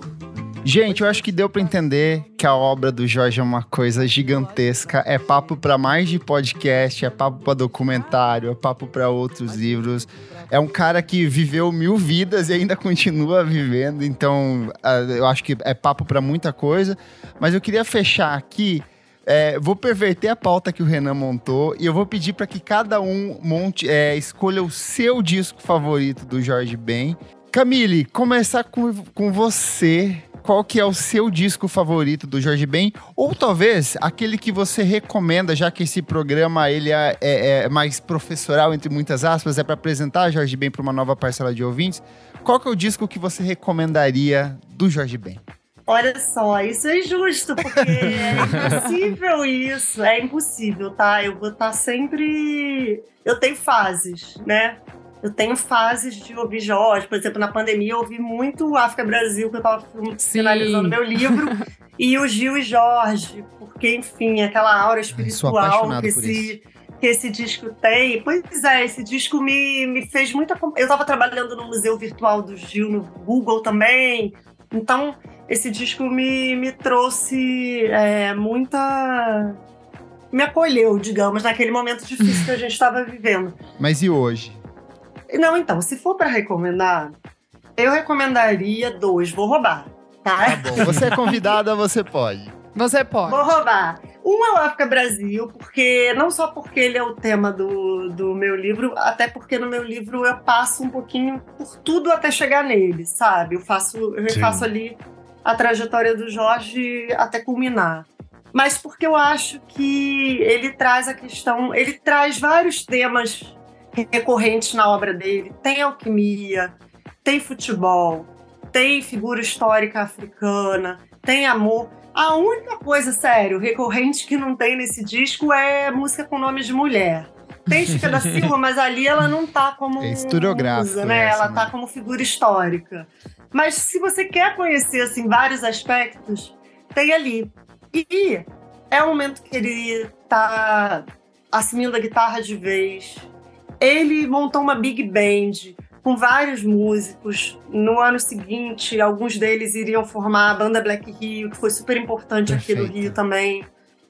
Gente, eu acho que deu pra entender que a obra do Jorge é uma coisa gigantesca. É papo pra mais de podcast, é papo pra documentário, é papo pra outros livros. É um cara que viveu mil vidas e ainda continua vivendo. Então, eu acho que é papo pra muita coisa. Mas eu queria fechar aqui. É, vou perverter a pauta que o Renan montou e eu vou pedir para que cada um monte, é, escolha o seu disco favorito do Jorge Ben. Camille, começar com, com você. Qual que é o seu disco favorito do Jorge Ben? Ou talvez aquele que você recomenda, já que esse programa ele é, é- é mais professoral, entre muitas aspas, é para apresentar Jorge Ben para uma nova parcela de ouvintes. Qual que é o disco que você recomendaria do Jorge Ben? Olha só, isso é injusto, porque é impossível isso. É impossível, tá? Eu vou estar sempre. Eu tenho fases, né? Eu tenho fases de ouvir Jorge. Por exemplo, na pandemia eu ouvi muito África Brasil, que eu estava finalizando meu livro, e o Gil e Jorge, porque, enfim, aquela aura espiritual que esse, que esse disco tem. Pois é, esse disco me, me fez muita. Eu estava trabalhando no Museu Virtual do Gil, no Google também. Então, esse disco me, me trouxe é, muita. Me acolheu, digamos, naquele momento difícil que a gente estava vivendo. Mas e hoje? Não, então, se for para recomendar, eu recomendaria dois. Vou roubar, Tá bom, você é convidada, você pode. Você pode. Vou roubar. Um é o África Brasil, porque não só porque ele é o tema do, do meu livro, até porque no meu livro eu passo um pouquinho por tudo até chegar nele, sabe? Eu faço, eu refaço ali a trajetória do Jorge até culminar. mas porque eu acho que ele traz a questão, ele traz vários temas recorrentes na obra dele. Tem alquimia, tem futebol, tem figura histórica africana, tem amor. A única coisa, sério, recorrente que não tem nesse disco é música com nome de mulher. Tem Chica da Silva, mas ali ela não tá como É historiográfico musa, né? essa, ela tá né? como figura histórica. Mas se você quer conhecer assim vários aspectos, tem ali. E é o momento que ele tá assumindo a guitarra de vez. Ele montou uma big band com vários músicos. No ano seguinte, alguns deles iriam formar a banda Black Rio, que foi super importante aqui no Perfeito. Rio também.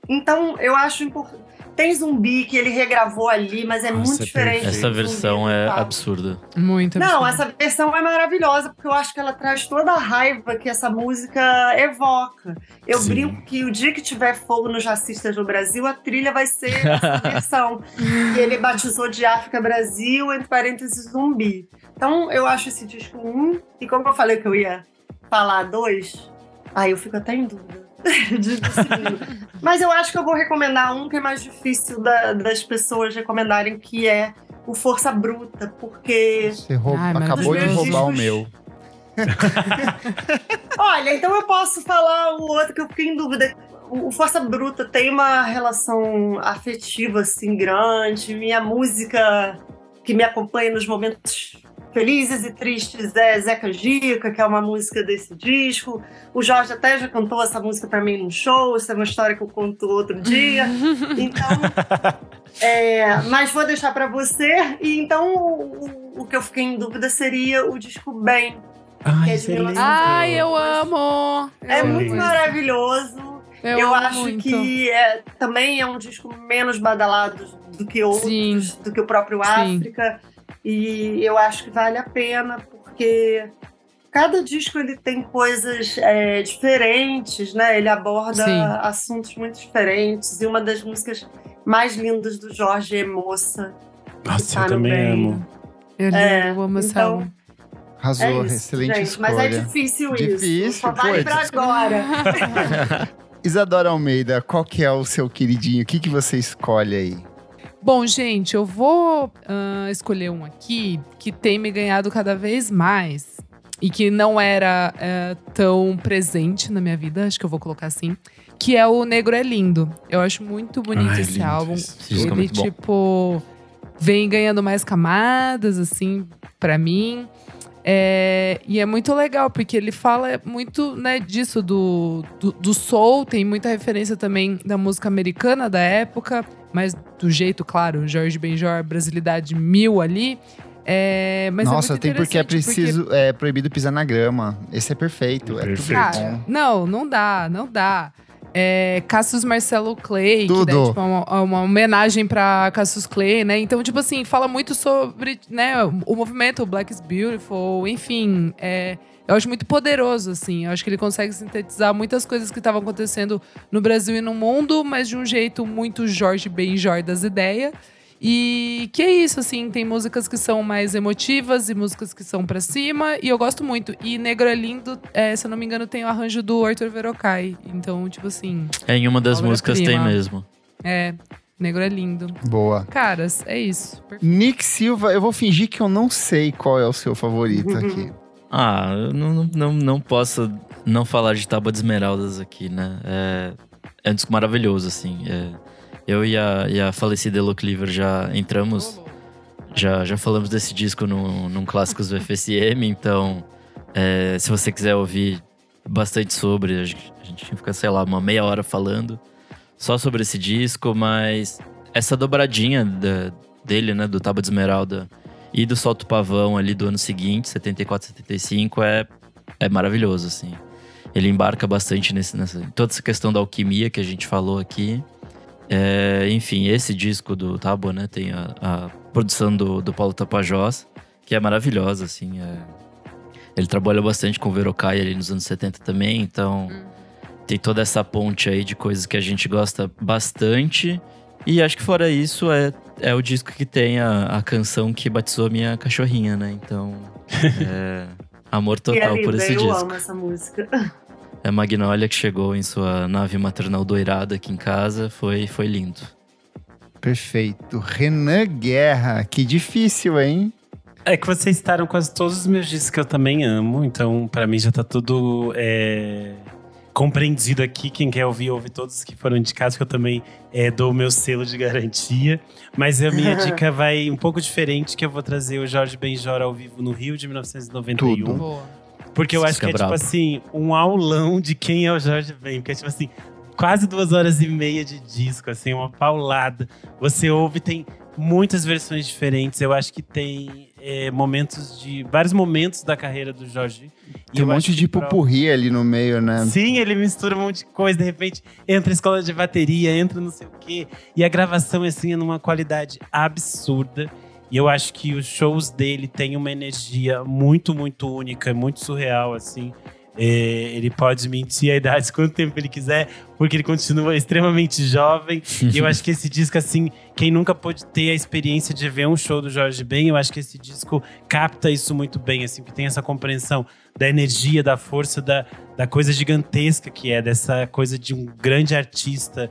Então, eu acho importante. Tem zumbi que ele regravou ali, mas é Nossa, muito é diferente. Essa versão é tá? absurda. Muito Não, absurdo. essa versão é maravilhosa, porque eu acho que ela traz toda a raiva que essa música evoca. Eu Sim. brinco que o dia que tiver fogo nos racistas no Brasil, a trilha vai ser essa versão. que ele batizou de África Brasil, entre parênteses, zumbi. Então, eu acho esse disco um, e como eu falei que eu ia falar dois, aí eu fico até em dúvida. de. Mas eu acho que eu vou recomendar um que é mais difícil da- das pessoas recomendarem, que é o Força Bruta, porque Você roub- Ai, acabou de roubar o meu. Olha, então eu posso falar o outro que eu fiquei em dúvida. O o Força Bruta tem uma relação afetiva, assim, grande. Minha música que me acompanha nos momentos felizes e tristes é Zeca Gica, que é uma música desse disco. O Jorge até já cantou essa música pra mim num show. Isso é uma história que eu conto outro dia. Então, é, mas vou deixar pra você. E então, o, o- que eu fiquei em dúvida seria o disco Bem, Ai, Que é. Ai, eu amo! É Eu muito amo. maravilhoso. Eu, Eu, acho muito. que é, também é um disco menos badalado do que outros, Sim. do que o próprio Sim. África. E eu acho que vale a pena, porque cada disco ele tem coisas é, diferentes, né? Ele aborda Sim. assuntos muito diferentes. E uma das músicas mais lindas do Jorge é Moça. Nossa, Tá eu no também bem. amo. Eu, É, eu amo essa então-. Arrasou, é isso, excelente gente. escolha. Mas é difícil, isso. Difícil, Só vale pra agora. Isadora Almeida, qual que é o seu queridinho? O que, que você escolhe aí? Bom, gente, eu vou ah, escolher um aqui que tem me ganhado cada vez mais e que não era eh, tão presente na minha vida, acho que eu vou colocar assim, que é o Negro é Lindo. Eu acho muito bonito Ai, esse lindo álbum. esse é Ele, bom. tipo, vem ganhando mais camadas, assim, pra mim. É, e é muito legal, porque ele fala muito né, disso, do, do, do soul, tem muita referência também da música americana da época, mas do jeito, claro, Jorge Benjor, brasilidade mil ali. É, mas é Nossa, muito tem porque é preciso, é proibido pisar na grama. Esse é perfeito. É, Perfeito. Cara, não, não dá, não dá. É, Cassius Marcelo Clay, que Tudo. daí, tipo, é uma, uma homenagem pra Cassius Clay, né? Então, tipo assim, fala muito sobre né, o movimento Black is Beautiful, enfim. é, eu acho muito poderoso, assim. Eu acho que ele consegue sintetizar muitas coisas que estavam acontecendo no Brasil e no mundo, mas de um jeito muito Jorge Benjor das ideias. E que é isso, assim, tem músicas que são mais emotivas e músicas que são pra cima, e eu gosto muito. E Negro é Lindo, é, se eu não me engano, tem o arranjo do Arthur Verocai. Então, tipo assim, É, em uma das músicas tem Obra-prima. mesmo. é, Negro é Lindo. Boa. Caras, é isso. Perfeito. Nick Silva, eu vou fingir que eu não sei qual é o seu favorito aqui. Ah, eu não, não, não, não posso não falar de Tábua de Esmeraldas aqui, né? É, é um disco maravilhoso, assim. é. Eu e a, e a falecida Elo Cleaver já entramos, já, já falamos desse disco no, num Clássicos do FSM, então é, se você quiser ouvir bastante sobre, a gente, a gente fica, sei lá, uma meia hora falando só sobre esse disco, mas essa dobradinha da- dele, né, do Tábua de Esmeralda e do Solto Pavão ali do ano seguinte, 74, 75, é, é maravilhoso, assim. Ele embarca bastante nesse, nessa, toda essa questão da alquimia que a gente falou aqui. É, enfim, esse disco do Tábua, né, tem a, a produção do, do Paulo Tapajós, que é maravilhosa, assim. é. Ele trabalhou bastante com o Verocai ali nos anos 70 também, então tem toda essa ponte aí de coisas que a gente gosta bastante. E acho que fora isso, é, é o disco que tem a, a canção que batizou a minha cachorrinha, né? Então, é, amor E é total por esse eu disco. amo essa música. A Magnólia que chegou em sua nave maternal doirada aqui em casa. Foi, foi lindo. Perfeito. Renan Guerra, que difícil, hein? É que vocês citaram quase todos os meus discos que eu também amo, então para mim já tá tudo é, compreendido aqui. Quem quer ouvir, ouve todos que foram indicados, que eu também é, dou o meu selo de garantia. Mas a minha dica vai um pouco diferente, que eu vou trazer o Jorge Benjor ao vivo no Rio de 1991. Tudo. Boa. Porque eu acho que é é, tipo assim, um aulão de quem é o Jorge Ben. Porque é tipo assim, quase duas horas e meia de disco, assim, uma paulada. Você ouve, tem muitas versões diferentes. Eu acho que tem é, momentos de. vários momentos da carreira do Jorge. E Tem um monte de pupurri ali no meio, né? Sim, ele mistura um monte de coisa, de repente entra escola de bateria, entra não sei o quê. E a gravação, assim, é numa qualidade absurda. E eu acho que os shows dele têm uma energia muito, muito única, muito surreal, assim. É, ele pode mentir a idade quanto tempo ele quiser, porque ele continua extremamente jovem. e eu acho que esse disco, assim, quem nunca pôde ter a experiência de ver um show do Jorge Ben, eu acho que esse disco capta isso muito bem, assim, porque tem essa compreensão da energia, da força, da, da coisa gigantesca que é, dessa coisa de um grande artista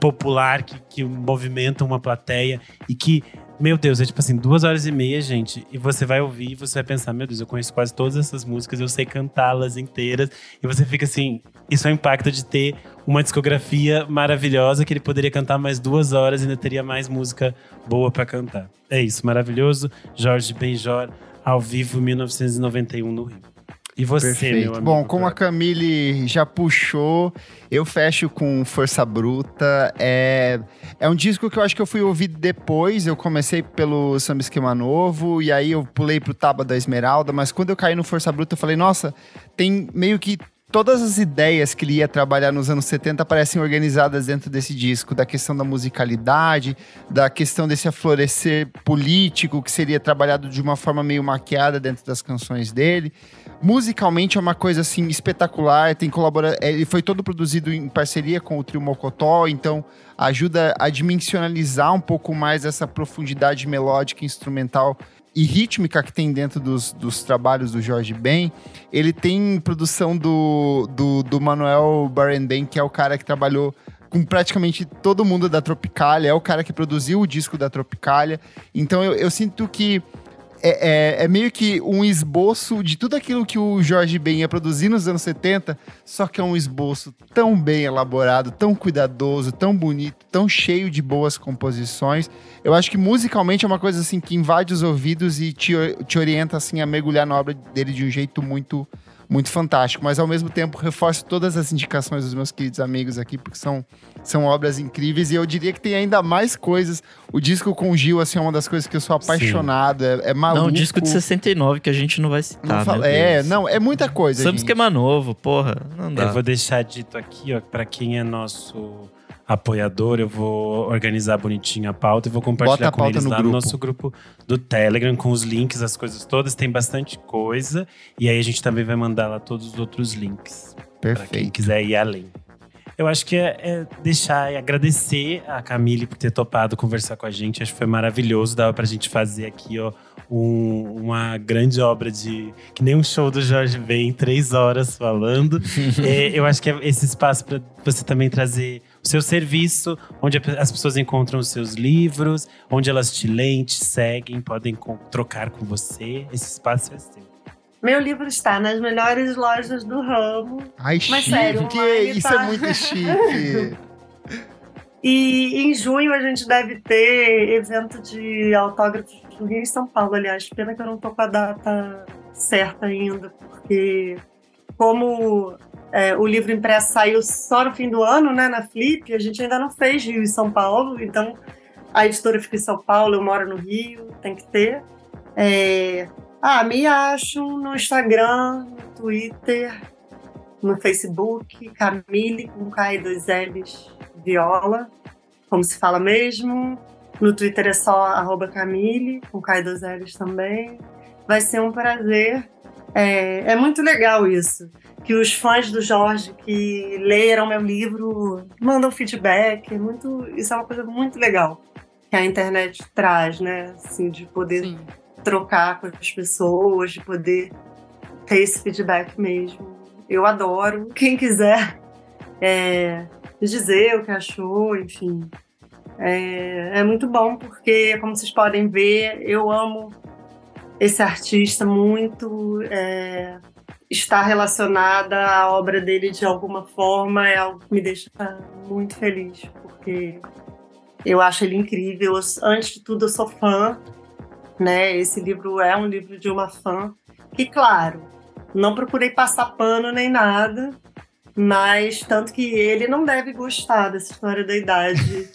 popular que, que movimenta uma plateia e que, meu Deus, é tipo assim, duas horas e meia, gente, e você vai ouvir e você vai pensar, meu Deus, eu conheço quase todas essas músicas, eu sei cantá-las inteiras, e você fica assim, isso é o impacto de ter uma discografia maravilhosa que ele poderia cantar mais duas horas e ainda teria mais música boa pra cantar. É isso, maravilhoso. Jorge Benjor, ao vivo, 1991 no Rio. E você, meu Perfeito. amigo? Bom, como a? Camille já puxou, eu fecho com Força Bruta. É, é um disco que eu acho que eu fui ouvir depois. Eu comecei pelo Samba Esquema Novo, e aí eu pulei pro Taba da Esmeralda, mas quando eu caí no Força Bruta, eu falei, nossa, tem meio que todas as ideias que ele ia trabalhar nos anos 70 parecem organizadas dentro desse disco, da questão da musicalidade, da questão desse aflorescer político que seria trabalhado de uma forma meio maquiada dentro das canções dele. Musicalmente é uma coisa assim espetacular, tem colabora, ele foi todo produzido em parceria com o Trio Mocotó, então ajuda a dimensionalizar um pouco mais essa profundidade melódica instrumental e rítmica que tem dentro dos, dos trabalhos do Jorge Ben. Ele tem produção do, do, do Manuel Barenben, que é o cara que trabalhou com praticamente todo mundo da Tropicália, é o cara que produziu o disco da Tropicália. Então eu, eu sinto que é, é- é meio que um esboço de tudo aquilo que o Jorge Ben ia produzir nos anos 70, só que é um esboço tão bem elaborado, tão cuidadoso, tão bonito, tão cheio de boas composições. Eu acho que musicalmente é uma coisa assim que invade os ouvidos e te, te orienta assim a mergulhar na obra dele de um jeito muito muito fantástico, mas ao mesmo tempo reforço todas as indicações dos meus queridos amigos aqui, porque são, são obras incríveis e eu diria que tem ainda mais coisas. O disco com o Gil, assim, é uma das coisas que eu sou apaixonado, é, é maluco. Não, um disco de 69 que a gente não vai Não citar, fala- meu É, não, é muita coisa, Samba gente. esquema novo, porra. Não dá. Eu vou deixar dito aqui, ó, para quem é nosso apoiador, eu vou organizar bonitinho a pauta e vou compartilhar com eles no lá grupo. no nosso grupo do Telegram, com os links, as coisas todas. Tem bastante coisa. E aí a gente também vai mandar lá todos os outros links. Pra quem Perfeito. quiser ir além. Eu acho que é, é deixar e agradecer a Camille por ter topado conversar com a gente. Acho que foi maravilhoso. Dava pra gente fazer aqui, ó, um- uma grande obra de. Que nem um show do Jorge vem, três horas falando. É, eu acho que é esse espaço para você também trazer seu serviço, onde as pessoas encontram os seus livros, onde elas te leem, te seguem, podem trocar com você. Esse espaço é seu. Meu livro está nas melhores lojas do ramo. Ai, Mas chique, sério, isso tá- é muito chique. E em junho a gente deve ter evento de autógrafos no Rio e São Paulo, aliás. Pena que eu não tô com a data certa ainda, porque como é, o livro impresso saiu só no fim do ano, né, na Flip, a gente ainda não fez Rio e São Paulo, então a editora fica em São Paulo, eu moro no Rio, tem que ter. É, ah, me acham no Instagram, no Twitter, no Facebook, Camille com K e dois L's, Viola, como se fala mesmo. No Twitter é só Camille, com K e dois L's também. Vai ser um prazer. É, é muito legal isso. Que os fãs do Jorge que leram meu livro mandam feedback. É muito, isso é uma coisa muito legal que a internet traz, né? Assim, de poder Sim. trocar com as pessoas, de poder ter esse feedback mesmo. eu adoro. Quem quiser é, dizer o que achou, enfim. É, é muito bom porque, como vocês podem ver, eu amo esse artista muito. É, estar relacionada à obra dele de alguma forma é algo que me deixa muito feliz, porque eu acho ele incrível. Antes de tudo, eu sou fã, né? Esse livro é um livro de uma fã. E claro, não procurei passar pano nem nada, mas tanto que ele não deve gostar dessa história da idade.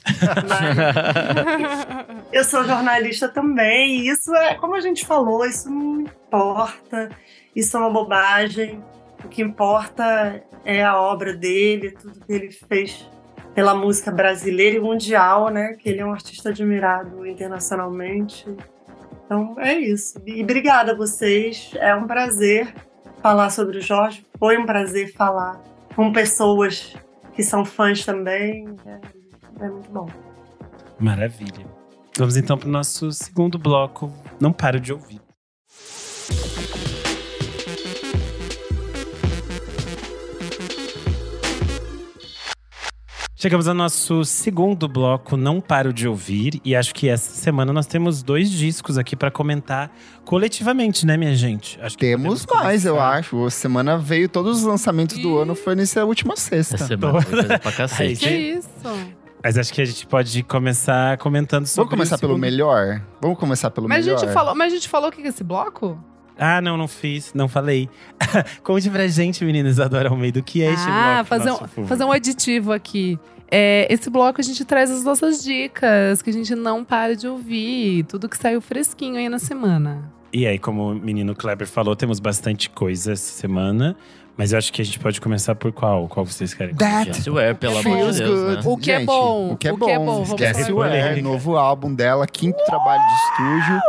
eu sou jornalista também, e isso é, como a gente falou, isso não importa, isso é uma bobagem. O que importa é a obra dele, tudo que ele fez pela música brasileira e mundial, né? Que ele é um artista admirado internacionalmente. Então é isso. E obrigada a vocês. É um prazer falar sobre o Jorge. Foi um prazer falar com pessoas que são fãs também. É, é muito bom. Maravilha. Vamos então para o nosso segundo bloco. Não paro de ouvir. Chegamos ao nosso segundo bloco, Não Paro de Ouvir. E acho que essa semana nós temos dois discos aqui para comentar coletivamente, né, minha gente? Acho que temos mais, eu acho. A semana veio, todos os lançamentos do ano foi nessa última sexta. Essa semana coisa pra cacete. que isso? Mas acho que a gente pode começar comentando sobre Vamos começar pelo melhor? Vamos começar pelo mas melhor? A gente falou, mas a gente falou o que é esse bloco? Ah, não, não fiz, não falei. Conte pra gente, meninas Isadora Almeida, o que é este ah, bloco? Fazer um, fazer um aditivo aqui. É, esse bloco a gente traz as nossas dicas, que a gente não para de ouvir, tudo que saiu fresquinho aí na semana. E aí, como o menino Kleber falou, temos bastante coisa essa semana. Mas eu acho que a gente pode começar por qual? Qual vocês querem? That Swear, pelo amor de Deus, né? O que é Gente, bom, O que é o bom. que é bom, Esquece o é, Polêmica. novo álbum dela, quinto trabalho de estúdio.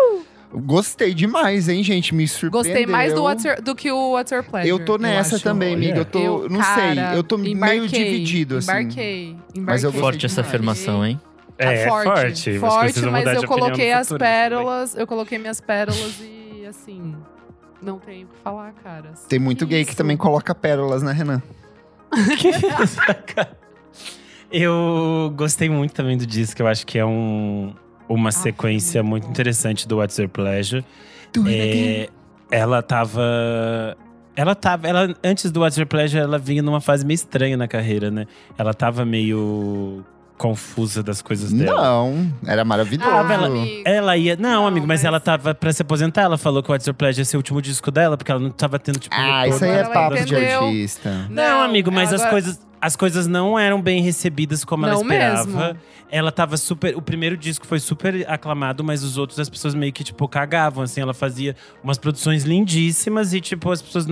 Gostei demais, hein, gente? Me surpreendeu. Gostei mais do, What's Your- do que o What's Your Pleasure. Eu tô nessa acho. também, amiga. Eu tô. Eu, não cara, sei. Eu tô meio dividido, assim. Embarquei, embarquei. Mas eu Forte essa demais. afirmação, hein? É, é forte. Forte, precisam mas eu coloquei as pérolas, eu coloquei minhas pérolas e assim, não tenho o que falar, cara. Tem muito gay que Isso. também coloca pérolas, né, Renan? Eu gostei muito também do disco, eu acho que é um, uma Ah, sequência muito interessante do What's Your Pleasure. Do É, ela tava. Ela tava. Ela, antes do What's Your Pleasure, ela vinha numa fase meio estranha na carreira, né? Ela tava meio confusa das coisas dela. Não, era maravilhoso. Ah, ela-. Ela ia. Não, Não, amigo, mas, mas- ela tava pra se aposentar. Ela falou que o What's Your Pleasure ia ser o último disco dela, porque ela não tava tendo, tipo. Ah, isso aí é papo de artista. Não, amigo, mas as agora- coisas, as coisas não eram bem recebidas como ela Não esperava. mesmo. Ela tava super. O primeiro disco foi super aclamado, mas os outros as pessoas meio que, tipo, cagavam. Assim, ela fazia umas produções lindíssimas e, tipo, as pessoas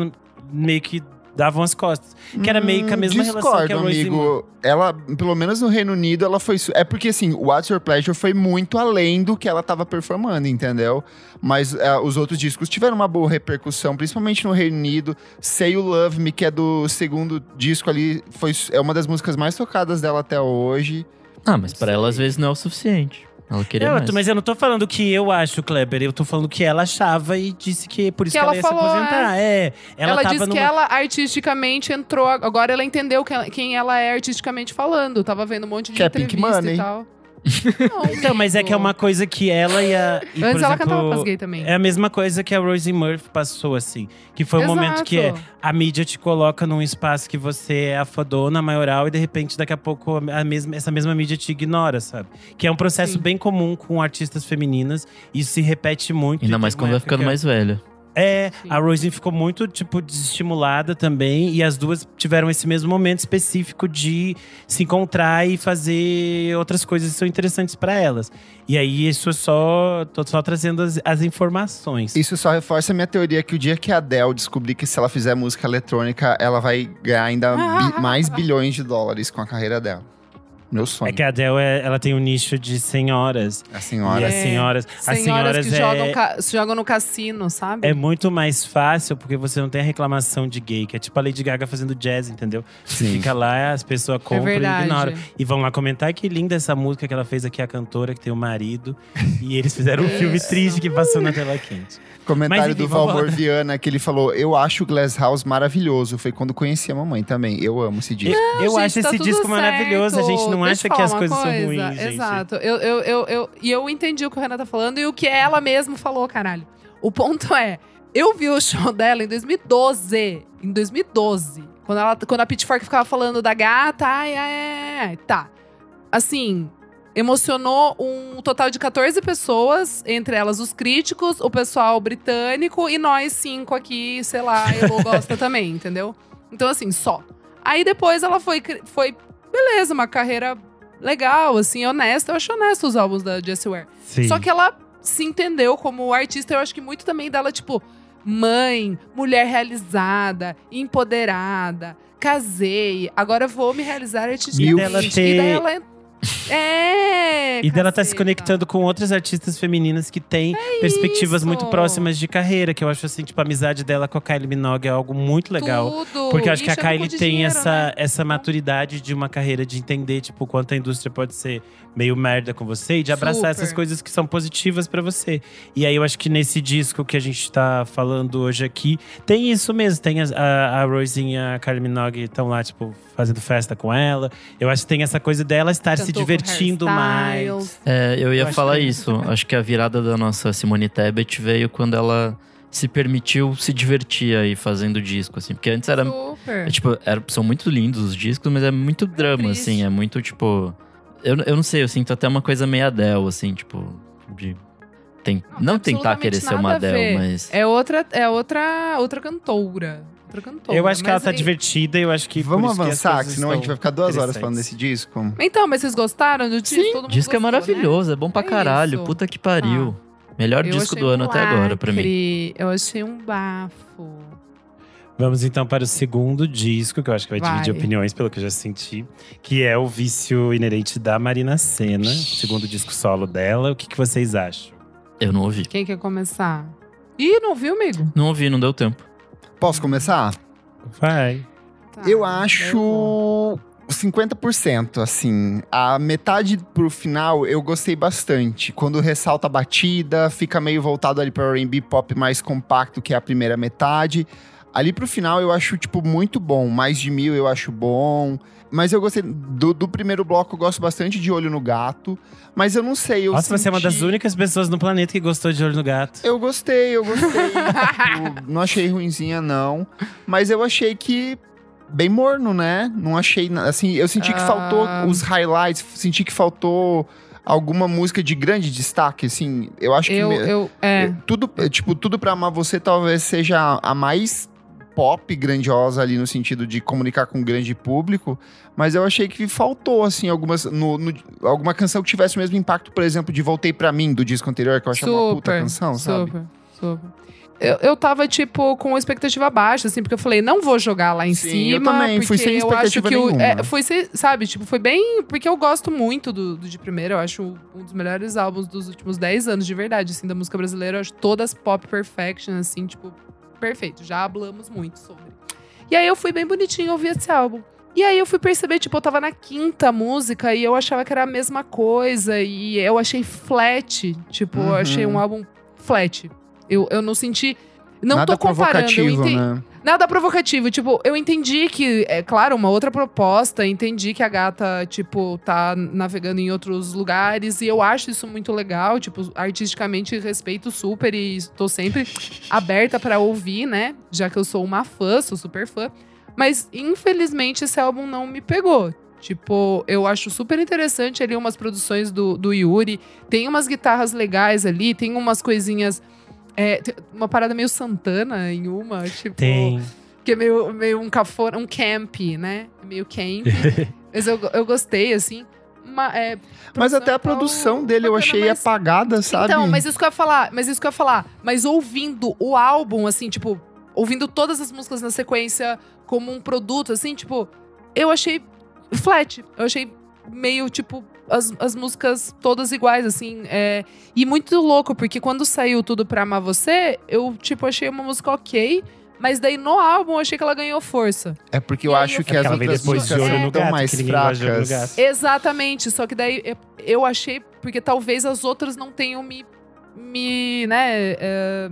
meio que davam as costas. Que era meio que a mesma discordo, relação que a Rosie Moore. amigo. Ela, pelo menos no Reino Unido, ela foi. É porque, assim, o What's Your Pleasure foi muito além do que ela tava performando, entendeu? Mas é, os outros discos tiveram uma boa repercussão, principalmente no Reino Unido. Say You Love Me, que é do segundo disco ali, foi, é uma das músicas mais tocadas dela até hoje. Ah, mas pra ela às vezes não é o suficiente. Ela queria Ela- mais. mas eu não tô falando que eu acho, Kleber. Eu tô falando que ela achava e disse que por isso Que que, ela ela ia falou, se aposentar. É. Ela, Ela, tava disse numa... que ela artisticamente entrou. Agora ela entendeu que ela- quem ela é artisticamente falando. Tava vendo um monte de Que é Pink entrevista Money. e tal. Não, Então, mas é que é uma coisa que ela e a. E, Antes por ela exemplo, cantava pras gay também. É a mesma coisa que a Rosie Murphy passou, assim. Que foi um momento que é, a mídia te coloca num espaço que você é a fodona, maioral, e de repente, daqui a pouco, a mesma, essa mesma mídia te ignora, sabe? Que é um processo Sim. bem comum com artistas femininas. Isso se repete muito. Ainda mais quando vai ficando mais velha. É, Sim. a Rosie ficou muito, tipo, desestimulada também. E as duas tiveram esse mesmo momento específico de se encontrar e fazer outras coisas que são interessantes pra elas. E aí, isso é só. Tô só trazendo as, as informações. Isso só reforça a minha teoria que o dia que a Adele descobrir que se ela fizer música eletrônica, ela vai ganhar ainda bi- mais bilhões de dólares com a carreira dela. Meu sonho. É que a Adele, é- ela tem um nicho de senhoras. A E senhora. as É. senhoras, as senhoras que é, jogam, ca- jogam no cassino, sabe? é muito mais fácil porque você não tem a reclamação de gay, que é tipo a Lady Gaga fazendo jazz, entendeu? Você Sim. fica lá, as pessoas É compram e verdade. ignoram. E vão lá comentar que linda essa música que ela fez aqui, a cantora, que tem o marido. e eles fizeram um filme triste que passou na tela quente. Comentário Mas, enfim, do Valmor. Viana, que ele falou: Eu acho o Glass House maravilhoso. Foi quando conheci a mamãe também. Eu amo esse disco. eu gente, acho tá esse disco maravilhoso. A gente não Deixa acha que as coisas são coisa. ruins, gente. Exato. Eu, eu, eu, eu, e eu entendi o que o Renan tá falando e o que ela mesma falou, caralho. O ponto é, eu vi o show dela em 2012. Em 2012. Quando, ela, quando a Pitchfork ficava falando da gata, ai, ai, ai, tá. Assim, emocionou um total de 14 pessoas, entre elas os críticos, o pessoal britânico e nós cinco aqui, sei lá, eu gosta também, entendeu? Então, assim, só. Aí depois ela foi, foi beleza, uma carreira legal, assim, honesta. Eu acho honesto os álbuns da Jessie Ware. Sim. Só que ela se entendeu como artista, eu acho que muito também dela, tipo, mãe, mulher realizada, empoderada, casei, agora vou me realizar artisticamente. E dela ter- E daí ela É! E dela tá se conectando com outras artistas femininas que têm perspectivas É isso. muito próximas de carreira, que eu acho assim, tipo, a amizade dela com a Kylie Minogue é algo muito legal. Tudo. Porque eu acho E que a um Kylie tem dinheiro, essa, né? essa maturidade de uma carreira de entender, tipo, quanto a indústria pode ser meio merda com você e de abraçar Super. essas coisas que são positivas pra você. E aí eu acho que nesse disco que a gente tá falando hoje aqui, tem isso mesmo. Tem a, a e a Kylie Minogue estão lá, tipo, fazendo festa com ela. Eu acho que tem essa coisa dela estar se divertindo mais. É, eu ia Eu falar que é isso. Acho que a virada da nossa Simone Tebet veio quando ela se permitiu se divertir aí fazendo disco, assim. Porque antes era. Super. é, tipo, era- são muito lindos os discos, mas é muito drama, triste. assim. É muito, tipo. Eu, eu não sei, eu sinto até uma coisa meio Adele, assim, tipo. De. Tem, não, Não, tentar querer ser uma Adele, mas. É outra, é outra, outra cantora. Outra cantora. Eu acho que ela tá aí- divertida e eu acho que. Vamos avançar, que senão a gente estão vai ficar duas horas falando desse disco. Então, mas vocês gostaram do disco? Sim, Todo mundo disco é gostou, né? maravilhoso, é bom pra É caralho. isso. Puta que pariu. Melhor Eu disco do ano um até agora, pra mim. Eu achei um bafo. Vamos então para o segundo disco, que eu acho que vai, Vai. dividir opiniões, pelo que eu já senti. Que é o Vício Inerente da Marina Senna. Segundo disco solo dela. O que, que vocês acham? Eu não ouvi. Quem quer começar? Ih, não viu, amigo? Não ouvi, não deu tempo. Posso começar? Vai. Tá, Eu acho 50%, assim. A metade pro final eu gostei bastante. Quando ressalta a batida, fica meio voltado ali para R&B pop mais compacto, que é a primeira metade. Ali pro final eu acho, tipo, muito bom. Mais de mil eu acho bom. Mas eu gostei. Do, do primeiro bloco eu gosto bastante de Olho no Gato. Mas eu não sei, eu Nossa, você é uma das senti- únicas pessoas no planeta que gostou de Olho no Gato. Eu gostei, eu gostei. Tipo, não achei ruinzinha, não. Mas eu achei que. Bem morno, né? Não achei. Assim, eu senti que Ah. faltou os highlights, senti que faltou alguma música de grande destaque, assim. Eu acho Eu, que. me- eu, é. Tudo, tipo, tudo pra amar você talvez seja a mais pop grandiosa ali no sentido de comunicar com um grande público, mas eu achei que faltou assim algumas no, no- alguma canção que tivesse o mesmo impacto, por exemplo, de Voltei pra mim do disco anterior, que eu achei uma puta Super, canção, sabe? super, super. Eu, eu tava, tipo, com expectativa baixa, assim, porque eu falei, não vou jogar lá em Sim, cima. eu também, fui sem eu acho expectativa que nenhuma. é, sabe, tipo, foi bem. Porque eu gosto muito do, do de primeira, eu acho um dos melhores álbuns dos últimos 10 anos, de verdade, assim, da música brasileira. Eu acho todas pop perfection, assim, tipo, perfeito. Já hablamos muito sobre. E aí eu fui bem bonitinho ouvir esse álbum. E aí eu fui perceber, tipo, eu tava na quinta música e eu achava que era a mesma coisa. E eu achei flat. Tipo, eu Uhum. achei um álbum flat. Eu, eu não senti. Não Nada tô comparando. Eu entendi, né? Nada provocativo. Tipo, eu entendi que, é claro, uma outra proposta. Entendi que a gata, tipo, tá navegando em outros lugares. E eu acho isso muito legal. Tipo, artisticamente respeito super e tô sempre aberta pra ouvir, né? Já que eu sou uma fã, sou super fã. Mas, infelizmente, esse álbum não me pegou. Tipo, eu acho super interessante ali umas produções do, do Yuri. Tem umas guitarras legais ali, tem umas coisinhas. É, tem uma parada meio Santana em uma, tipo. Tem. Que é meio, meio um cafona, um camp, né? Meio camp. Mas eu, eu gostei, assim. Ma- é, Mas até a produção dele eu bacana, achei mas- apagada, sabe? Então, mas isso que eu ia falar, mas isso que eu ia falar. Mas ouvindo o álbum, assim, tipo, ouvindo todas as músicas na sequência como um produto, assim, tipo, eu achei flat. Eu achei meio tipo as, as músicas todas iguais, assim. É, e muito louco, porque quando saiu tudo pra amar você, eu, tipo, achei uma música ok. Mas daí no álbum eu achei que ela ganhou força. É porque eu E acho eu- que É as outras músicas de Olho são no tão Gato, mais fracas. Exatamente. Só que daí eu- achei, porque talvez as outras não tenham me. me né. é,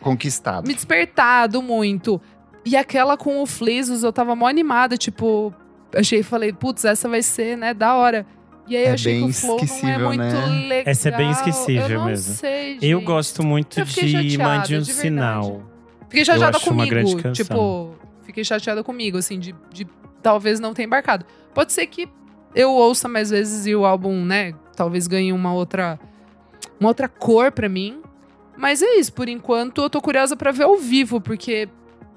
Conquistado. me despertado muito. E aquela com o Flisos, eu tava mó animada, tipo, achei, falei, putz, essa vai ser, né, da hora. E aí É eu achei que o flow não é muito né? legal. Essa é bem esquecível eu não mesmo. Sei, gente. Eu gosto muito Eu de chateada, Mande um de. Sinal. Fiquei chateada comigo. grande canção. Tipo, fiquei chateada comigo, assim, de, de talvez não ter embarcado. Pode ser que eu ouça mais vezes e o álbum, né, talvez ganhe uma outra uma outra cor pra mim. Mas é isso, por enquanto eu tô curiosa pra ver ao vivo, porque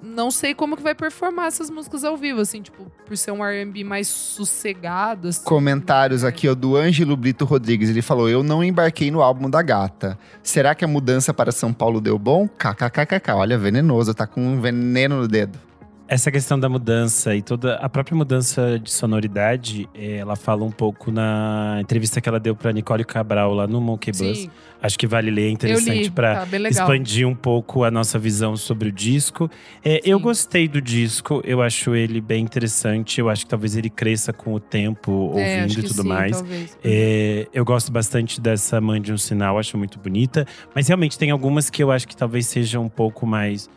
não sei como que vai performar essas músicas ao vivo, assim, tipo, por ser um R&B mais sossegado, assim. Comentários aqui, ó, do Ângelo Brito Rodrigues. Ele falou: Eu não embarquei no álbum da gata. Será que a mudança para São Paulo deu bom? KKKKK. Olha, venenoso, tá com um veneno no dedo. Essa questão da mudança e toda a própria mudança de sonoridade, eh, ela fala um pouco na entrevista que ela deu pra Nicole Cabral lá no Monkey Bus. Sim, Acho que vale ler, é interessante pra tá expandir um pouco a nossa visão sobre o disco. É, eu gostei do disco, eu acho ele bem interessante. Eu acho que talvez ele cresça com o tempo, É, ouvindo e tudo sim, mais. É, eu gosto bastante dessa Mande um Sinal, acho muito bonita. Mas realmente tem algumas que eu acho que talvez sejam um pouco mais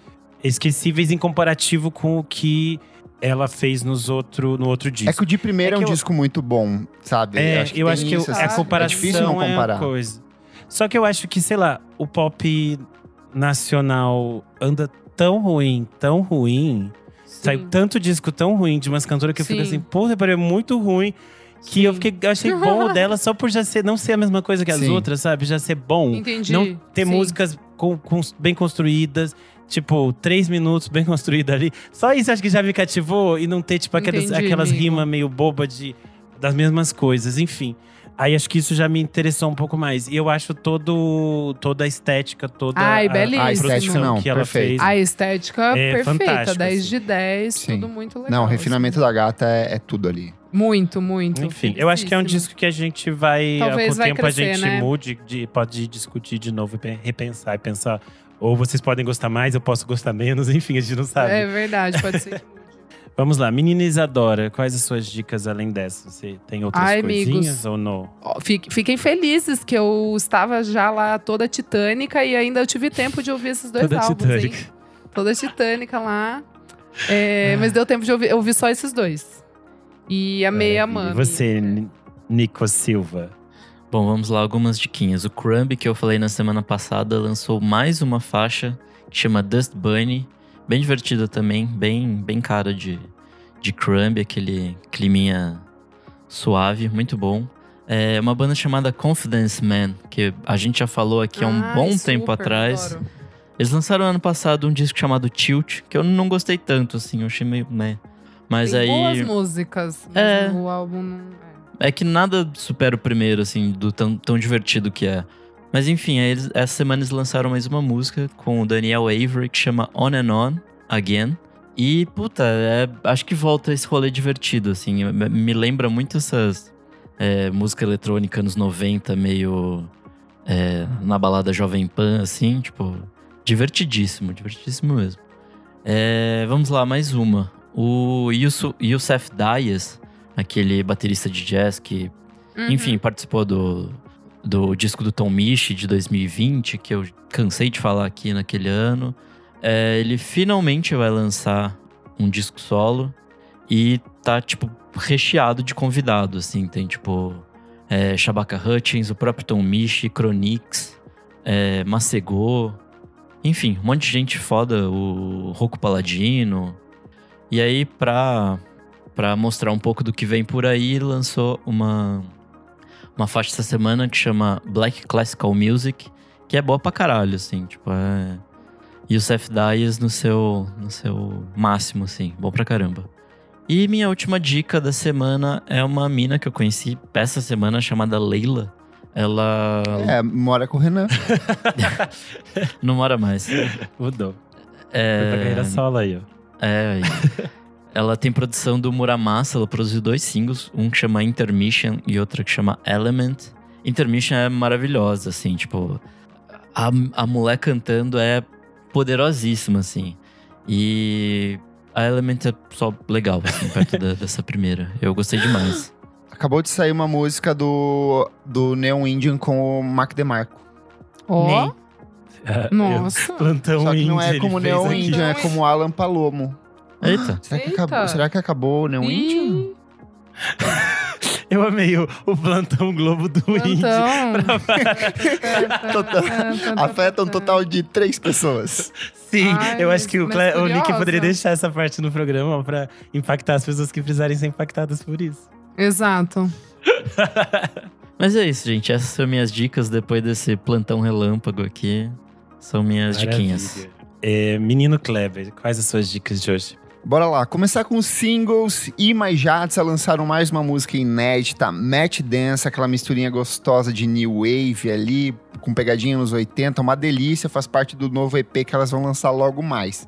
esquecíveis em comparativo com o que ela fez nos outro, no outro disco. É que o de primeiro É é, um que eu- disco muito bom, sabe? É, eu acho que, isso, eu- assim, a comparação É difícil não é comparar. uma coisa. Só que eu acho que, sei lá, o pop nacional anda tão ruim, tão ruim. Sim. Saiu tanto disco tão ruim de umas cantoras que eu fico Sim. assim, porra, é muito ruim. Que eu Sim. fiquei, eu achei bom o dela só por já ser, não ser a mesma coisa que as Sim. outras, sabe? Já ser bom. Entendi. Não ter Sim. músicas com- com- bem construídas, tipo, três minutos bem construída ali. Só isso acho que já me cativou e não ter, tipo, aquelas, Entendi, aquelas rimas meio bobas de, das mesmas coisas, enfim. Aí acho que isso já me interessou um pouco mais. E eu acho todo, toda a estética, toda Ai, a, a estética não, que ela perfeito. fez. A estética É perfeita, fantástico, 10 assim. de 10, Sim. tudo muito legal. Não, o refinamento assim. da gata é, é tudo ali. Muito, muito. Enfim, eu acho que é um disco que a gente vai, Talvez com o tempo crescer, a gente né? mude, de- pode discutir de novo, pe- repensar e pensar. Ou vocês podem gostar mais, eu posso gostar menos, enfim, a gente não sabe. É verdade, pode ser. Vamos lá, menina Isadora, quais as suas dicas além dessa? Você tem outras Ai, coisinhas amigos. ou não? Fiquem felizes que eu estava já lá toda titânica e ainda eu tive tempo de ouvir esses dois Toda álbuns, titânica. hein? Toda titânica lá. É, mas deu tempo de ouvir, eu ouvi só esses dois. E amei a Maravilha. Mami. E você, Ni- Nico Silva? Bom, vamos lá, algumas diquinhas. O Crumb, que eu falei na semana passada, lançou mais uma faixa que chama Dust Bunny. Bem divertida também, bem, bem cara de, de Crumb, aquele climinha suave, muito bom. É uma banda chamada Confidence Man, que a gente já falou aqui há um bom super, tempo atrás. adoro. Eles lançaram ano passado um disco chamado Tilt, que eu não gostei tanto, assim, eu achei meio. Né. Mas Tem aí. boas músicas, É. o álbum não... é. É que nada supera o primeiro, assim, do tão, tão divertido que é. Mas enfim, eles, essa semana eles lançaram mais uma música com o Daniel Avery, que chama On and On Again. E, puta, é- acho que volta esse rolê divertido, assim. Me me lembra muito essas é, música eletrônica anos 90, meio é, na balada Jovem Pan, assim, tipo, divertidíssimo, divertidíssimo mesmo. É, vamos lá, mais uma. O Yusu- Youssef Dias, aquele baterista de jazz que Uhum. enfim, participou do, do disco do Tom Misch de 2020, que eu cansei de falar aqui naquele ano. É, ele finalmente vai lançar um disco solo e tá, tipo, recheado de convidados, assim. Tem, tipo, é, Shabaka Hutchins, o próprio Tom Misch, Chronix, é, Macegô. Enfim, um monte de gente foda, o Rocco Paladino. E aí, pra, pra mostrar um pouco do que vem por aí, lançou uma, uma faixa essa semana que chama Black Classical Music, que é boa pra caralho, assim, tipo, é... Youssef Dias no seu, no seu máximo, assim, bom pra caramba. E minha última dica da semana é uma mina que eu conheci essa semana chamada Leila. Ela É, mora com o Renan. não mora mais. Mudou. É... Foi pra carreira solo aí, ó. É, aí. Ela tem produção do Muramasa, ela produziu dois singles, um que chama Intermission e outro que chama Element. Intermission é maravilhosa, assim, tipo, a, a mulher cantando é poderosíssima, assim. E a Element é só legal, assim, perto da- dessa primeira. Eu gostei demais. Acabou de sair uma música do, do Neon Indian com o Mac DeMarco. Ó, Ah, nossa. Plantão Só que não é como Neon. Indian, é como Alan Palomo. Eita. Será que, Eita. acabou, será que acabou o? Ih, Eu amei o, o Plantão Globo do plantão. Total- Afeta um total de três pessoas. Sim, Ai, eu acho que o, Cle- o Nick poderia deixar essa parte no programa pra impactar as pessoas que precisarem ser impactadas por isso. Exato. Mas é isso, gente. Essas são minhas dicas depois desse plantão relâmpago aqui. São minhas diquinhas. Maravilha. É, Menino Kleber, quais as suas dicas de hoje? Bora lá, começar com os singles. E mais Jadsa lançaram mais uma música inédita, Match Dance, aquela misturinha gostosa de new wave ali, com pegadinha nos 80, uma delícia, faz parte do novo EP que elas vão lançar logo mais.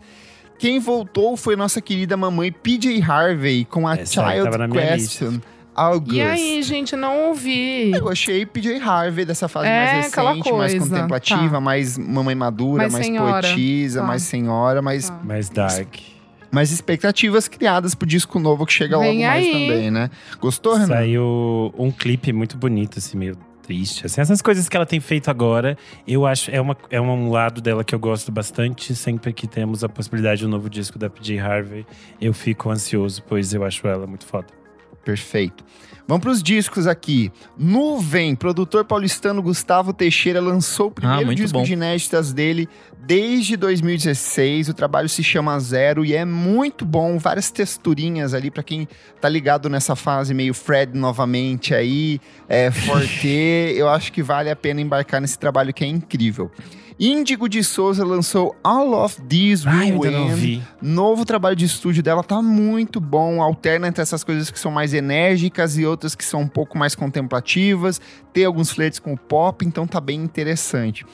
Quem voltou foi nossa querida mamãe PJ Harvey com a Essa Child Question. August. E aí, gente, não ouvi. Eu achei PJ Harvey dessa fase É, mais recente, mais contemplativa, tá. mais mamãe madura, Mais mais, senhora, poetisa, tá. mais senhora, mais Tá. Mais dark. Mais expectativas criadas pro disco novo que chega Vem logo mais aí. também, né? Gostou, Renan? Saiu um clipe muito bonito, assim, meio triste. Assim, essas coisas que ela tem feito agora, eu acho, é, uma, é um lado dela que eu gosto bastante. Sempre que temos a possibilidade de um novo disco da PJ Harvey, eu fico ansioso, pois eu acho ela muito foda. Perfeito. Vamos pros discos aqui. Nuvem, produtor paulistano Gustavo Teixeira lançou o primeiro Ah, disco bom. de inéditas dele desde 2016. O trabalho se chama Zero e é muito bom, várias texturinhas ali pra quem tá ligado nessa fase meio Fred novamente aí, é, Forte. eu acho que vale a pena embarcar nesse trabalho que é incrível. Índigo de Souza lançou All of These Ai, Will não vi. Novo trabalho de estúdio dela tá muito bom, alterna entre essas coisas que são mais enérgicas e outras que são um pouco mais contemplativas, tem alguns flertes com o pop, então tá bem interessante.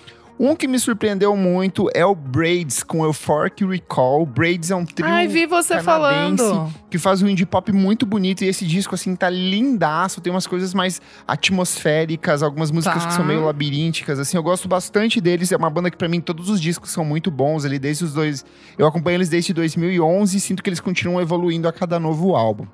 Um que me surpreendeu muito é o Braids com Euphoric Recall. Braids é um trio Ai, vi você falando. que faz um indie pop muito bonito e esse disco assim tá lindaço, tem umas coisas mais atmosféricas, algumas músicas Tá. que são meio labirínticas, assim, eu gosto bastante deles, é uma banda que pra mim todos os discos são muito bons ali desde os dois, eu acompanho eles desde 2011 e sinto que eles continuam evoluindo a cada novo álbum.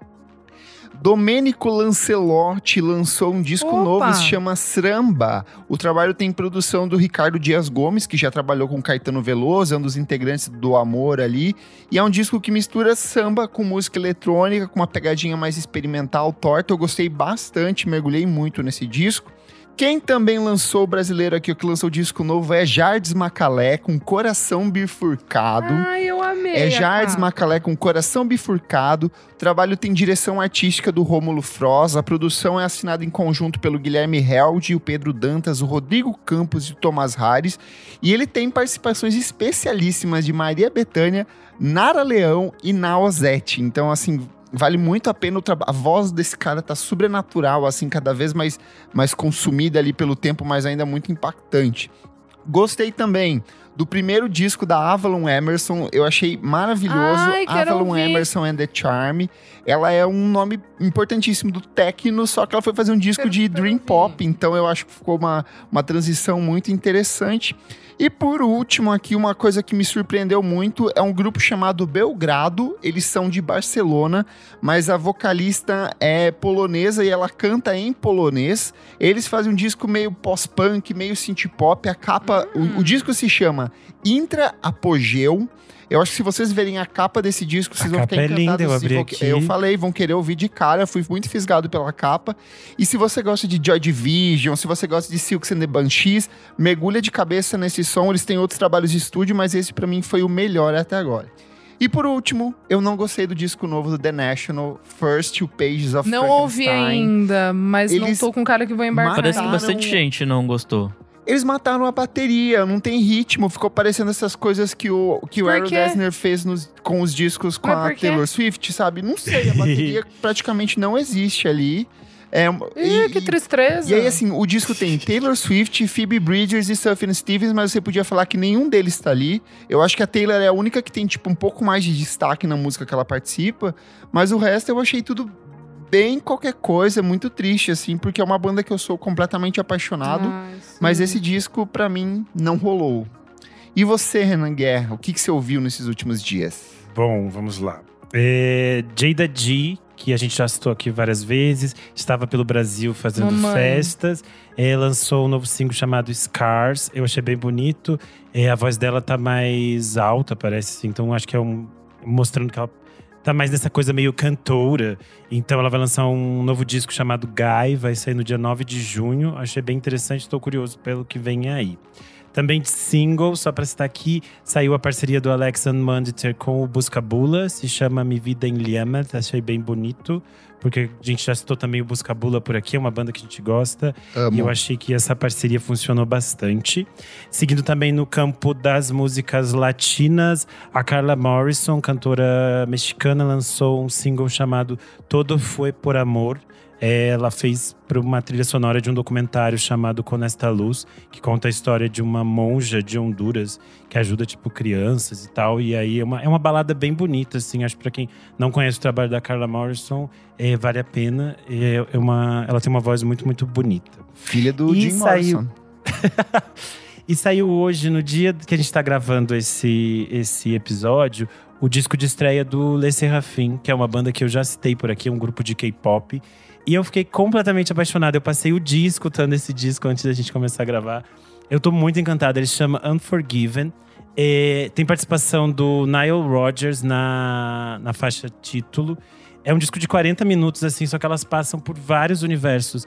Domênico Lancelotti lançou um disco Opa! novo, se chama Sramba. O trabalho tem produção do Ricardo Dias Gomes, que já trabalhou com Caetano Veloso, é um dos integrantes do Amor ali. E é um disco que mistura samba com música eletrônica, com uma pegadinha mais experimental, torta. Eu gostei bastante, mergulhei muito nesse disco. Quem também lançou o brasileiro aqui, o que lançou o disco novo, é Jardes Macalé, com Coração Bifurcado. Ai, eu amei. É Jardes. Macalé com Coração Bifurcado. O trabalho tem direção artística do Rômulo Froz. A produção é assinada em conjunto pelo Guilherme Held, o Pedro Dantas, o Rodrigo Campos e o Tomás Hares. E ele tem participações especialíssimas de Maria Bethânia, Nara Leão e Naozete. Então, assim, vale muito a pena o trabalho. A voz desse cara tá sobrenatural, assim, cada vez mais, mais consumida ali pelo tempo, mas ainda muito impactante. Gostei também do primeiro disco da Avalon Emerson, eu achei maravilhoso. Ai, Avalon ouvir. Emerson and the Charm. Ela é um nome importantíssimo do techno, só que ela foi fazer um disco Quero de dream ouvir. pop, então eu acho que ficou uma, uma transição muito interessante. E por último, aqui uma coisa que me surpreendeu muito é um grupo chamado Belgrado. Eles são de Barcelona, mas a vocalista é polonesa e ela canta em polonês. Eles fazem um disco meio pós-punk, meio synth pop. A capa, o, o disco se chama Intra Apogeu. Eu acho que se vocês verem a capa desse disco, vocês vão capa ficar é linda, encantados. eu abri vão- aqui. Eu falei, vão querer ouvir de cara. Eu fui muito fisgado pela capa. E se você gosta de Joy Division, se você gosta de Silks and the Banshees, mergulha de cabeça nesse som. Eles têm outros trabalhos de estúdio, mas esse pra mim foi o melhor até agora. E por último, eu não gostei do disco novo do The National, First Two Pages of Não ouvi ainda, mas não Eles tô com cara que vou embarcar. Parece que bastante gente não gostou. Eles mataram a bateria, não tem ritmo, ficou parecendo essas coisas que o, que o Aaron? Dessner fez nos- com os discos com Mas a? Taylor Swift, sabe? Não sei, a bateria praticamente não existe ali. É, Ih, que tristeza. E aí, assim, o disco tem Taylor Swift, Phoebe Bridgers e Sufjan Stevens, mas você podia falar que nenhum deles tá ali. Eu acho que a Taylor é a única que tem, tipo, um pouco mais de destaque na música que ela participa, mas o resto eu achei tudo bem qualquer coisa, muito triste, assim, porque é uma banda que eu sou completamente apaixonado, Ai, sim. mas esse disco, pra mim, não rolou. E você, Renan Guerra, o que, que você ouviu nesses últimos dias? Bom, vamos lá. É, Jada G, que a gente já citou aqui várias vezes, estava pelo Brasil fazendo Mamãe. festas. É, lançou um novo single chamado Scars. Eu achei bem bonito. É, a voz dela tá mais alta, parece. assim, Então acho que é um. mostrando que ela tá mais nessa coisa meio cantora. Então ela vai lançar um novo disco chamado Guy, vai sair no dia 9 de junho. Achei bem interessante, estou curioso pelo que vem aí. Também de single, só pra citar aqui, saiu a parceria do Alex Manditer com o Buscabula, se chama Mi Vida em Llama, achei bem bonito, porque a gente já citou também o Buscabula por aqui, é uma banda que a gente gosta, e eu Amo. achei que essa parceria funcionou bastante. Seguindo também no campo das músicas latinas, a Carla Morrison, cantora mexicana, lançou um single chamado Todo Foi Por Amor. Ela fez para uma trilha sonora de um documentário chamado Com Esta Luz, que conta a história de uma monja de Honduras que ajuda, tipo, crianças e tal. E aí é uma, é uma balada bem bonita, assim. Acho que pra quem não conhece o trabalho da Carla Morrison, é, vale a pena. É, é uma, ela tem uma voz muito, muito bonita. Filha do E Jim saiu- Morrison. E saiu hoje, no dia que a gente tá gravando esse, esse episódio, o disco de estreia do Le Serafim, que é uma banda que eu já citei por aqui, um grupo de K-pop. E eu fiquei completamente apaixonado. Eu passei o dia escutando esse disco antes da gente começar a gravar. Eu tô muito encantado. Ele chama Unforgiven. É, tem participação do Nile Rodgers na, na faixa título. É um disco de 40 minutos, assim, só que elas passam por vários universos.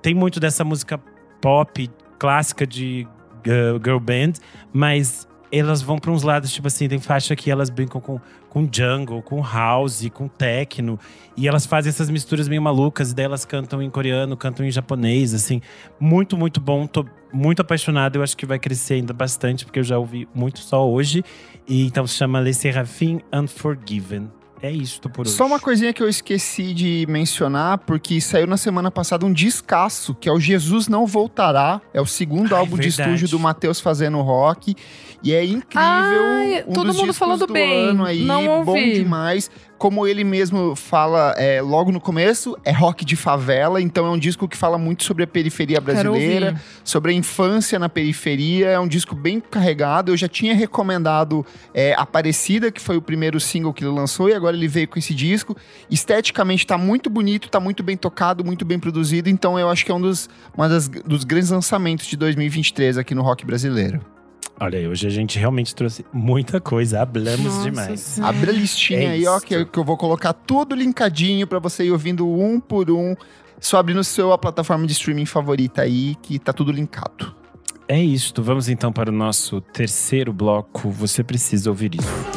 Tem muito dessa música pop clássica de uh, girl band, mas elas vão para uns lados, tipo assim, tem faixa que elas brincam com, com jungle, com house, com techno, e elas fazem essas misturas meio malucas, e daí elas cantam em coreano, cantam em japonês, assim, muito, muito bom, tô muito apaixonado, eu acho que vai crescer ainda bastante, porque eu já ouvi muito só hoje, e então se chama Le Serafim Unforgiven. É isso por hoje. Só uma coisinha que eu esqueci de mencionar, porque saiu na semana passada um descasso, que é o Jesus Não Voltará. É o segundo Ai, álbum de verdade. estúdio do Matheus fazendo rock. E é incrível. Ai, um todo dos mundo falando do bem. ano aí, Não bom ouvi. demais. Como ele mesmo fala é, logo no começo, é rock de favela, então é um disco que fala muito sobre a periferia brasileira sobre a infância na periferia. É um disco bem carregado. Eu já tinha recomendado é, Aparecida, que foi o primeiro single que ele lançou, e agora ele veio com esse disco. Esteticamente tá muito bonito, tá muito bem tocado, muito bem produzido. Então eu acho que é um dos, uma das, dos grandes lançamentos de 2023 aqui no rock brasileiro. Olha aí, hoje a gente realmente trouxe muita coisa, hablamos Nossa demais. Senhora. Abre a listinha É aí, ó, isso. que, eu- que eu vou colocar tudo linkadinho pra você ir ouvindo um por um. Só abrir no seu a plataforma de streaming favorita aí, que tá tudo linkado. É isto. Vamos então para o nosso terceiro bloco. Você precisa ouvir isso.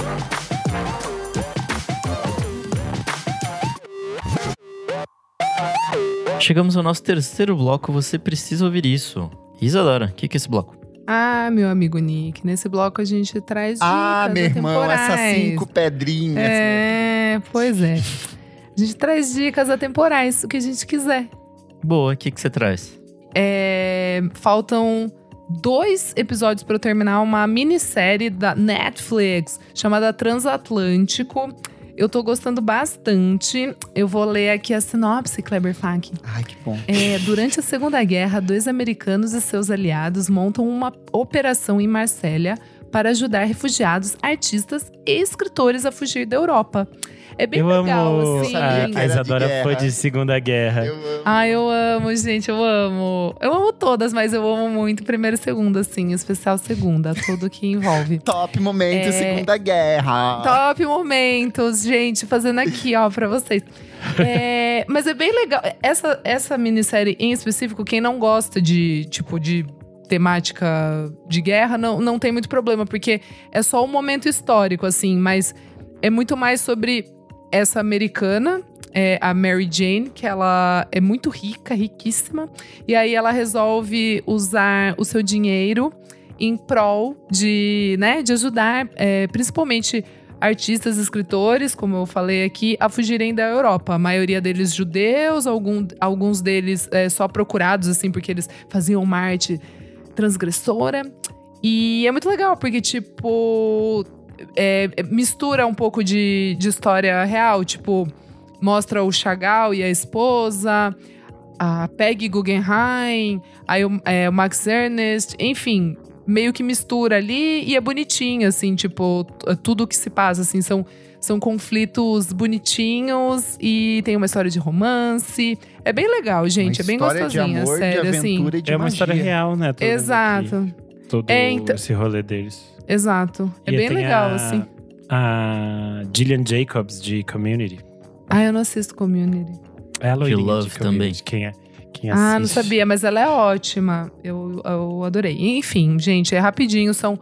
Chegamos ao nosso terceiro bloco, você precisa ouvir isso. Isadora, o que, que é esse bloco? Ah, meu amigo Nick, nesse bloco a gente traz dicas Ah, meu irmão, essas cinco pedrinhas. É, pois é. A gente traz dicas atemporais, o que a gente quiser. Boa, o que, que você traz? É, faltam dois episódios para eu terminar uma minissérie da Netflix chamada Transatlântico. Eu tô gostando bastante. Eu vou ler aqui a sinopse, Kleber Fak. Ai, que bom. É, durante a Segunda Guerra, dois americanos e seus aliados montam uma operação em Marsella para ajudar refugiados, artistas e escritores a fugir da Europa. É bem eu legal, amo. assim. A, a de Isadora guerra. foi de Segunda Guerra. Eu amo. Ah, eu amo, gente, eu amo. Eu amo todas, mas eu amo muito primeira e segunda, assim, especial segunda, tudo que envolve. Top momento, É. Segunda Guerra. Top momentos, gente, fazendo aqui, ó, pra vocês. É, mas é bem legal. Essa, essa minissérie em específico, quem não gosta de, tipo, de temática de guerra, não, não tem muito problema, porque é só um momento histórico, assim, mas é muito mais sobre essa americana, é, a Mary Jane, que ela é muito rica, riquíssima, e aí ela resolve usar o seu dinheiro em prol de, né, de ajudar, é, principalmente artistas, escritores, como eu falei aqui, a fugirem da Europa. A maioria deles judeus, algum, alguns deles é, só procurados, assim, porque eles faziam uma arte transgressora. E é muito legal, porque, tipo, é, mistura um pouco de, de história real. Tipo, mostra o Chagall e a esposa, a Peggy Guggenheim, aí o, é, o Max Ernest, enfim, meio que mistura ali e é bonitinho, assim, tipo, tudo que se passa, assim, são, são conflitos bonitinhos e tem uma história de romance. É bem legal, gente, uma é bem gostosinha, sério, assim. e É uma magia. história real, né? Exato, aqui Todo É, então- esse rolê deles. Exato. É E bem legal, a- assim. A Gillian Jacobs, de Community. Ah, eu não assisto Community. É a loirinha Love de Community. Quem, é, quem assiste. Ah, não sabia, mas ela é ótima. Eu, eu adorei. Enfim, gente, é rapidinho, são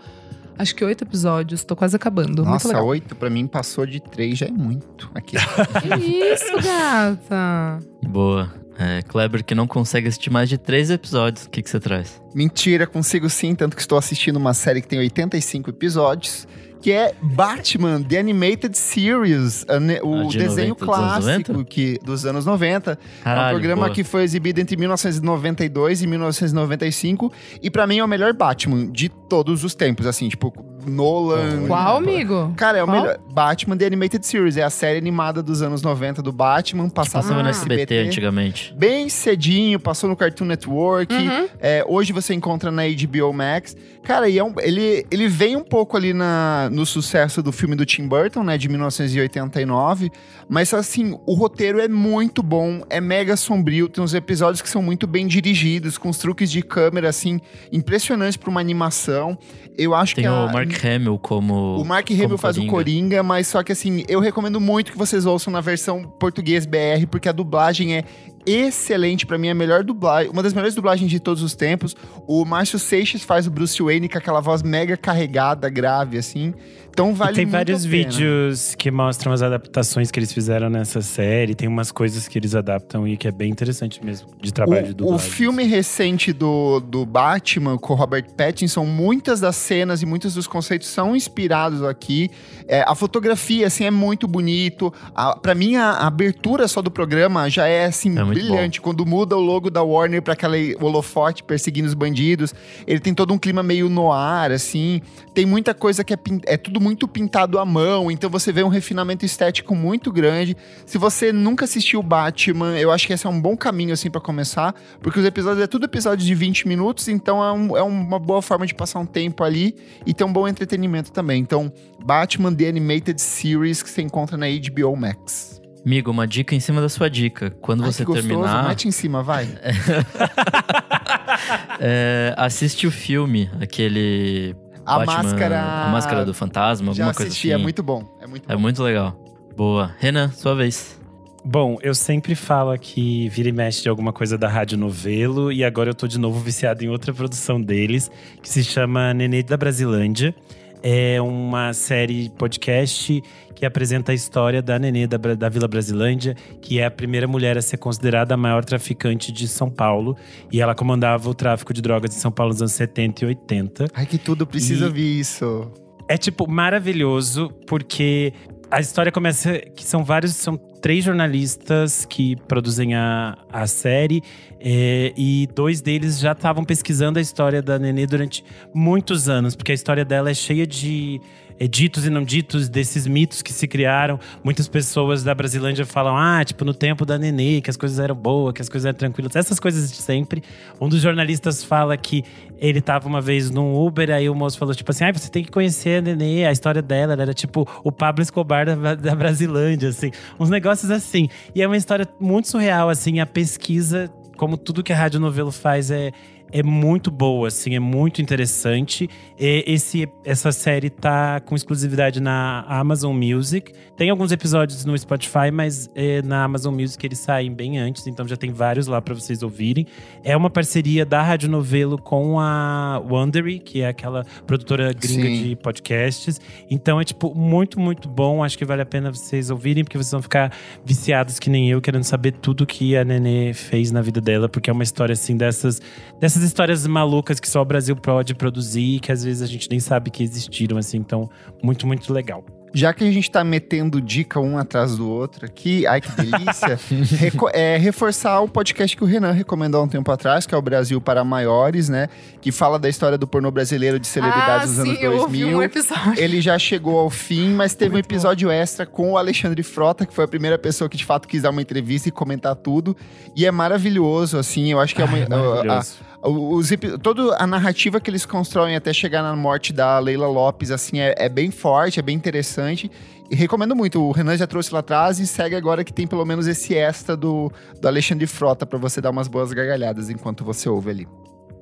acho que oito episódios, tô quase acabando. Nossa, oito pra mim passou de três, já é muito. Aqui. Que isso, gata? Boa. É, Kleber que não consegue assistir mais de três episódios. O que, que você traz? Mentira, consigo sim, tanto que estou assistindo uma série que tem 85 episódios, que é Batman, The Animated Series, o Ah, de desenho 90, dos anos clássico 90? que, dos anos 90. é um Caralho, programa boa. que foi exibido entre 1992 e 1995, e pra mim é o melhor Batman de todos os tempos, assim, tipo, Nolan... Qual, amigo? Cara, é o melhor. Batman The Animated Series, é a série animada dos anos 90 do Batman, passava Passava no no SBT antigamente. Bem cedinho, passou no Cartoon Network. Uhum. É, hoje você encontra na HBO Max. Cara, e é um- ele, ele vem um pouco ali na, no sucesso do filme do Tim Burton, né? De 1989. Mas assim, o roteiro é muito bom, é mega sombrio. Tem uns episódios que são muito bem dirigidos, com os truques de câmera, assim, impressionantes pra uma animação. Eu acho Tem que a- o Mark Hamill como. o Mark Hamill como faz o Coringa, mas só que assim, eu recomendo muito que vocês ouçam na versão português BR, porque a dublagem é excelente, pra mim é a melhor dublagem, uma das melhores dublagens de todos os tempos. O Márcio Seixas faz o Bruce Wayne com aquela voz mega carregada, grave assim. Então vale e tem muito vários a pena. vídeos que mostram as adaptações que eles fizeram nessa série. Tem umas coisas que eles adaptam e que é bem interessante mesmo, de trabalho de O, o dublagem. filme recente do, do Batman com o Robert Pattinson, muitas das cenas e muitos dos conceitos são inspirados aqui. É, a fotografia, assim, é muito bonito. A, pra mim, a, a abertura só do programa já é, assim, É brilhante. Quando muda o logo da Warner pra aquele holofote perseguindo os bandidos, ele tem todo um clima meio noir, assim. Tem muita coisa que é, é tudo muito pintado à mão, então você vê um refinamento estético muito grande. Se você nunca assistiu Batman, eu acho que esse é um bom caminho, assim, pra começar, porque os episódios é tudo episódio de 20 minutos, então é, um- é uma boa forma de passar um tempo ali e ter um bom entretenimento também. Então, Batman The Animated Series que você encontra na HBO Max. Amigo, uma dica em cima da sua dica. Quando Ai, você que gostoso, terminar, mete em cima, vai. é, assiste o filme, aquele. A Batman- máscara. A máscara do fantasma, Já alguma coisa assisti, assim. é muito bom. É muito É bom. muito legal. Boa. Renan, sua vez. Bom, eu sempre falo aqui, vira e mexe de alguma coisa da Rádio Novelo, e agora eu tô de novo viciado em outra produção deles, que se chama Nenê da Brasilândia. É uma série podcast que apresenta a história da Nenê da, da Vila Brasilândia, que é a primeira mulher a ser considerada a maior traficante de São Paulo. E ela comandava o tráfico de drogas em São Paulo nos anos 70 e 80. Ai, que tudo, precisa E- ouvir isso. É, tipo, maravilhoso, porque a história começa que são vários, são três jornalistas que produzem a, a série é, e dois deles já estavam pesquisando a história da Nenê durante muitos anos, porque a história dela é cheia de é, ditos e não ditos, desses mitos que se criaram. Muitas pessoas da Brasilândia falam, ah, tipo, no tempo da Nenê, que as coisas eram boas, que as coisas eram tranquilas, essas coisas de sempre. Um dos jornalistas fala que ele tava uma vez num Uber, aí o moço falou, tipo assim, ah, você tem que conhecer a Nenê, a história dela, ela era tipo o Pablo Escobar da, da Brasilândia, assim. Uns negócios assim. E é uma história muito surreal, assim, a pesquisa, como tudo que a Rádio Novelo faz, é, é muito boa, assim, é muito interessante. E esse, essa série tá com exclusividade na Amazon Music. Tem alguns episódios no Spotify, mas é, na Amazon Music eles saem bem antes, então já tem vários lá para vocês ouvirem. É uma parceria da Rádio Novelo com a Wondery, que é aquela produtora gringa Sim. de podcasts. Então é, tipo, muito, muito bom. Acho que vale a pena vocês ouvirem, porque vocês vão ficar viciados que nem eu, querendo saber tudo que a Nenê fez na vida dela, porque é uma história, assim, dessas, dessas histórias malucas que só o Brasil pode produzir e que às vezes a gente nem sabe que existiram, assim. Então, muito, muito legal. Já que a gente tá metendo dica um atrás do outro aqui, ai que delícia, reco- é, reforçar o podcast que o Renan recomendou há um tempo atrás, que é o Brasil para Maiores, né? Que fala da história do pornô brasileiro de celebridades ah, dos sim, anos eu ouvi 2000. um episódio. Ele já chegou ao fim, mas teve um Muito bom. episódio extra com o Alexandre Frota, que foi a primeira pessoa que de fato quis dar uma entrevista e comentar tudo. E é maravilhoso, assim, eu acho que é uma. Ai, a- maravilhoso. Os, toda a narrativa que eles constroem até chegar na morte da Leila Lopes, assim, é, é bem forte, é bem interessante. E recomendo muito. O Renan já trouxe lá atrás e segue agora que tem pelo menos esse extra do, do Alexandre Frota pra você dar umas boas gargalhadas enquanto você ouve ali.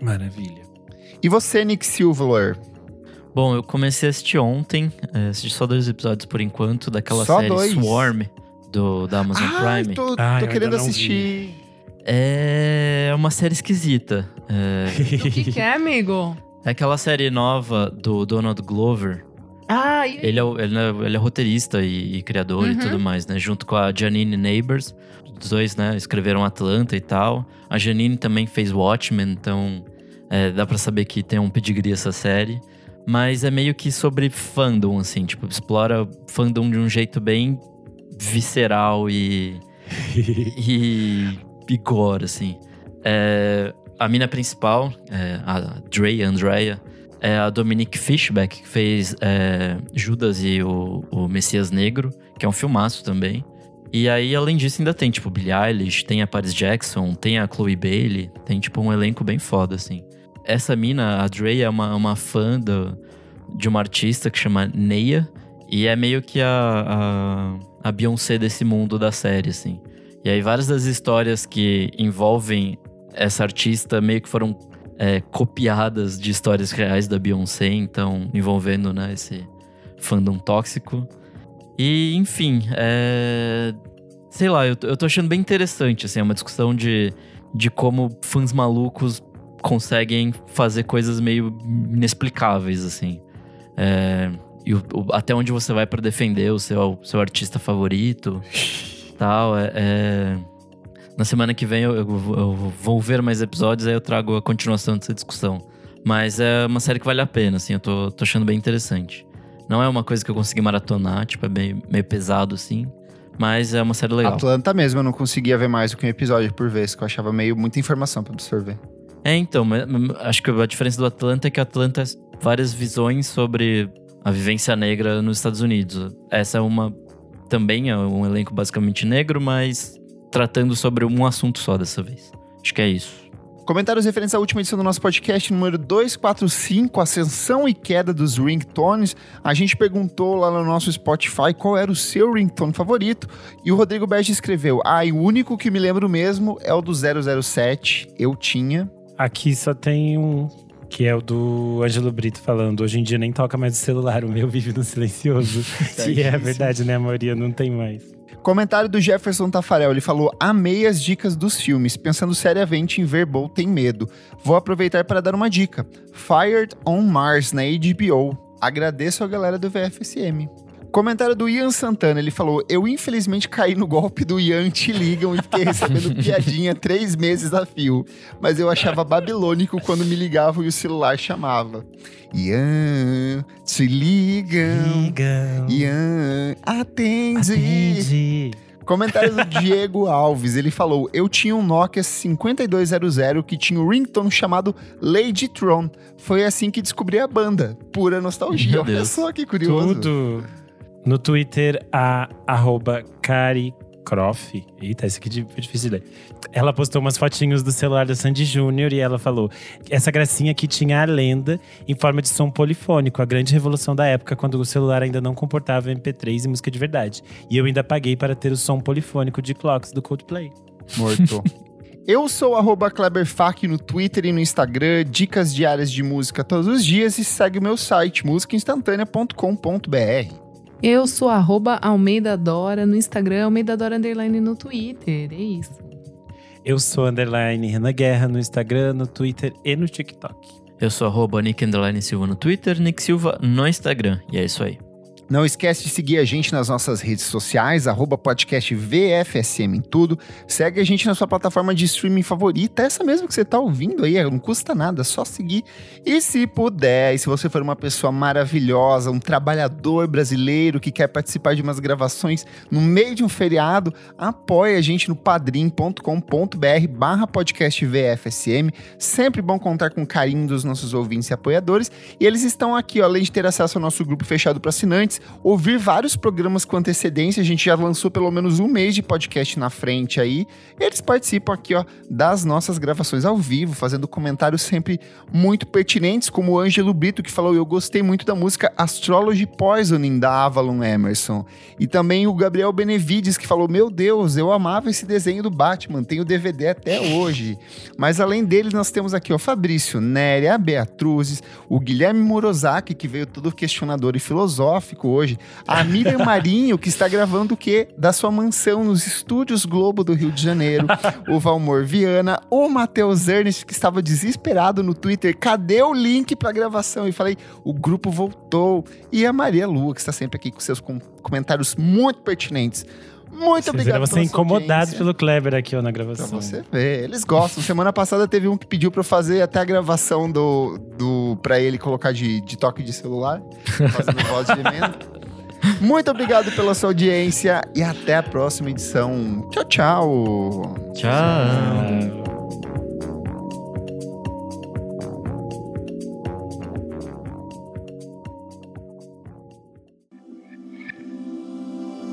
Maravilha. E você, Nick Silver? Bom, eu comecei a assistir ontem, é, assisti só dois episódios por enquanto, daquela Só série dois? Swarm do, da Amazon Ai, Prime. tô, Ah, tô eu querendo assistir. É uma série esquisita. É, O que, que é, amigo? é aquela série nova do Donald Glover. Ah, e Ele é, ele é, ele é roteirista e, e criador e Uhum. tudo mais, né? Junto com a Janine Neighbors. Os dois, né, escreveram Atlanta e tal. A Janine também fez Watchmen, então é, dá pra saber que tem um pedigree essa série. Mas é meio que sobre fandom, assim. Tipo, explora fandom de um jeito bem visceral e... e, e assim. É, a mina principal, é, a Dre Andrea, é a Dominique Fishback, que fez é, Judas e o, o Messias Negro, que é um filmaço também. E aí, além disso, ainda tem, tipo, Billie Eilish, tem a Paris Jackson, tem a Chloe Bailey, tem, tipo, um elenco bem foda, assim. Essa mina, a Dre, é uma, uma fã do- de uma artista que chama Neia, e é meio que a, a, a Beyoncé desse mundo da série, assim. E aí, várias das histórias que envolvem essa artista meio que foram é, copiadas de histórias reais da Beyoncé, então envolvendo né, esse fandom tóxico. E, enfim, é... sei lá, eu, eu tô achando bem interessante, assim, é uma discussão de, de como fãs malucos conseguem fazer coisas meio inexplicáveis, assim. É, e o- o- até onde você vai pra defender o seu, seu artista favorito, tal, é... é- Na semana que vem eu, eu vou- eu vou ver mais episódios, aí eu trago a continuação dessa discussão. Mas é uma série que vale a pena, assim, eu tô, tô achando bem interessante. Não é uma coisa que eu consegui maratonar, tipo, é meio, meio pesado, assim. Mas é uma série legal. Atlanta mesmo, eu não conseguia ver mais do que um episódio por vez, que eu achava meio muita informação pra absorver. É, então, acho que a diferença do Atlanta é que Atlanta é várias visões sobre a vivência negra nos Estados Unidos. Essa é uma. Também é um elenco basicamente negro, mas tratando sobre um assunto só dessa vez. Acho que é isso. Comentários referentes à última edição do nosso podcast, número 245, Ascensão e Queda dos Ringtones. A gente perguntou lá no nosso Spotify qual era o seu ringtone favorito. E o Rodrigo Berge escreveu: Ah, e o único que me lembro mesmo é o do 007. Eu tinha. Aqui só tem um, que é o do Ângelo Brito falando. Hoje em dia nem toca mais o celular, o meu vive no silencioso. e é verdade, né? A maioria não tem mais. Comentário do Jefferson Tafarel, ele falou: Amei as dicas dos filmes, pensando seriamente em ver Bolt Tem Medo. Vou aproveitar para dar uma dica: Fired on Mars na HBO. Agradeço a galera do VFSM. Comentário do Ian Santana, ele falou: Eu infelizmente caí no golpe do Ian Te Ligam e fiquei recebendo piadinha três meses a fio. Mas eu achava babilônico quando me ligavam e o celular chamava. Ian, te ligam. Ligam. Ian, atende. Atende. Comentário do Diego Alves. Ele falou: Eu tinha um Nokia 5200 que tinha um ringtone chamado Lady Tron. Foi assim que descobri a banda. Pura nostalgia. Meu Olha Deus. só que curioso. Tudo. No Twitter, a arroba Croft. Eita, esse aqui de- foi difícil de ler. Ela postou umas fotinhos do celular da Sandy Júnior e ela falou: essa gracinha aqui tinha a lenda em forma de som polifônico, a grande revolução da época, quando o celular ainda não comportava MP3 e música de verdade. E eu ainda paguei para ter o som polifônico de Clocks do Coldplay. Morto. Eu sou arroba KleberFac no Twitter e no Instagram, dicas diárias de música todos os dias e segue o meu site, musicainstantanea.com.br. Eu sou arroba Almeida Dora no Instagram, Almeida Dora Underline no Twitter. É isso. Eu sou underline Renan Guerra no Instagram, no Twitter e no TikTok. Eu sou arroba Nick Underline Silva no Twitter, Nick Silva no Instagram. E é isso aí. Não esquece de seguir a gente nas nossas redes sociais, arroba podcast VFSM em tudo. Segue a gente na sua plataforma de streaming favorita, essa mesmo que você está ouvindo aí, não custa nada, só seguir. E se puder, e se você for uma pessoa maravilhosa, um trabalhador brasileiro que quer participar de umas gravações no meio de um feriado, apoie a gente no padrim.com.br barra podcast VFSM. Sempre bom contar com o carinho dos nossos ouvintes e apoiadores. E eles estão aqui, ó, além de ter acesso ao nosso grupo fechado para assinantes, ouvir vários programas com antecedência. A gente já lançou pelo menos um mês de podcast na frente aí. Eles participam aqui, ó, das nossas gravações ao vivo, fazendo comentários sempre muito pertinentes, como o Ângelo Brito, que falou: Eu gostei muito da música Astrology Poisoning da Avalon Emerson. E também o Gabriel Benevides, que falou: Meu Deus, eu amava esse desenho do Batman, tenho DVD até hoje. Mas além deles, nós temos aqui o Fabrício Nery, a Beatruzes, o Guilherme Morozaki, que veio todo questionador e filosófico hoje. A Miriam Marinho, que está gravando o quê? Da sua mansão nos estúdios Globo do Rio de Janeiro. o Valmor Viana, o Matheus Ernest, que estava desesperado no Twitter. Cadê o link para gravação? E falei, o grupo voltou. E a Maria Lua, que está sempre aqui com seus com comentários muito pertinentes. Muito Vocês obrigado você incomodado audiência. pelo Kleber aqui ó, na Pra gravação. você ver, eles gostam. Semana passada teve um que pediu pra eu fazer até a gravação do, do para ele colocar de, de toque de celular, fazendo voz de emenda. Muito obrigado pela sua audiência e até a próxima edição. Tchau, tchau. Tchau. Ah,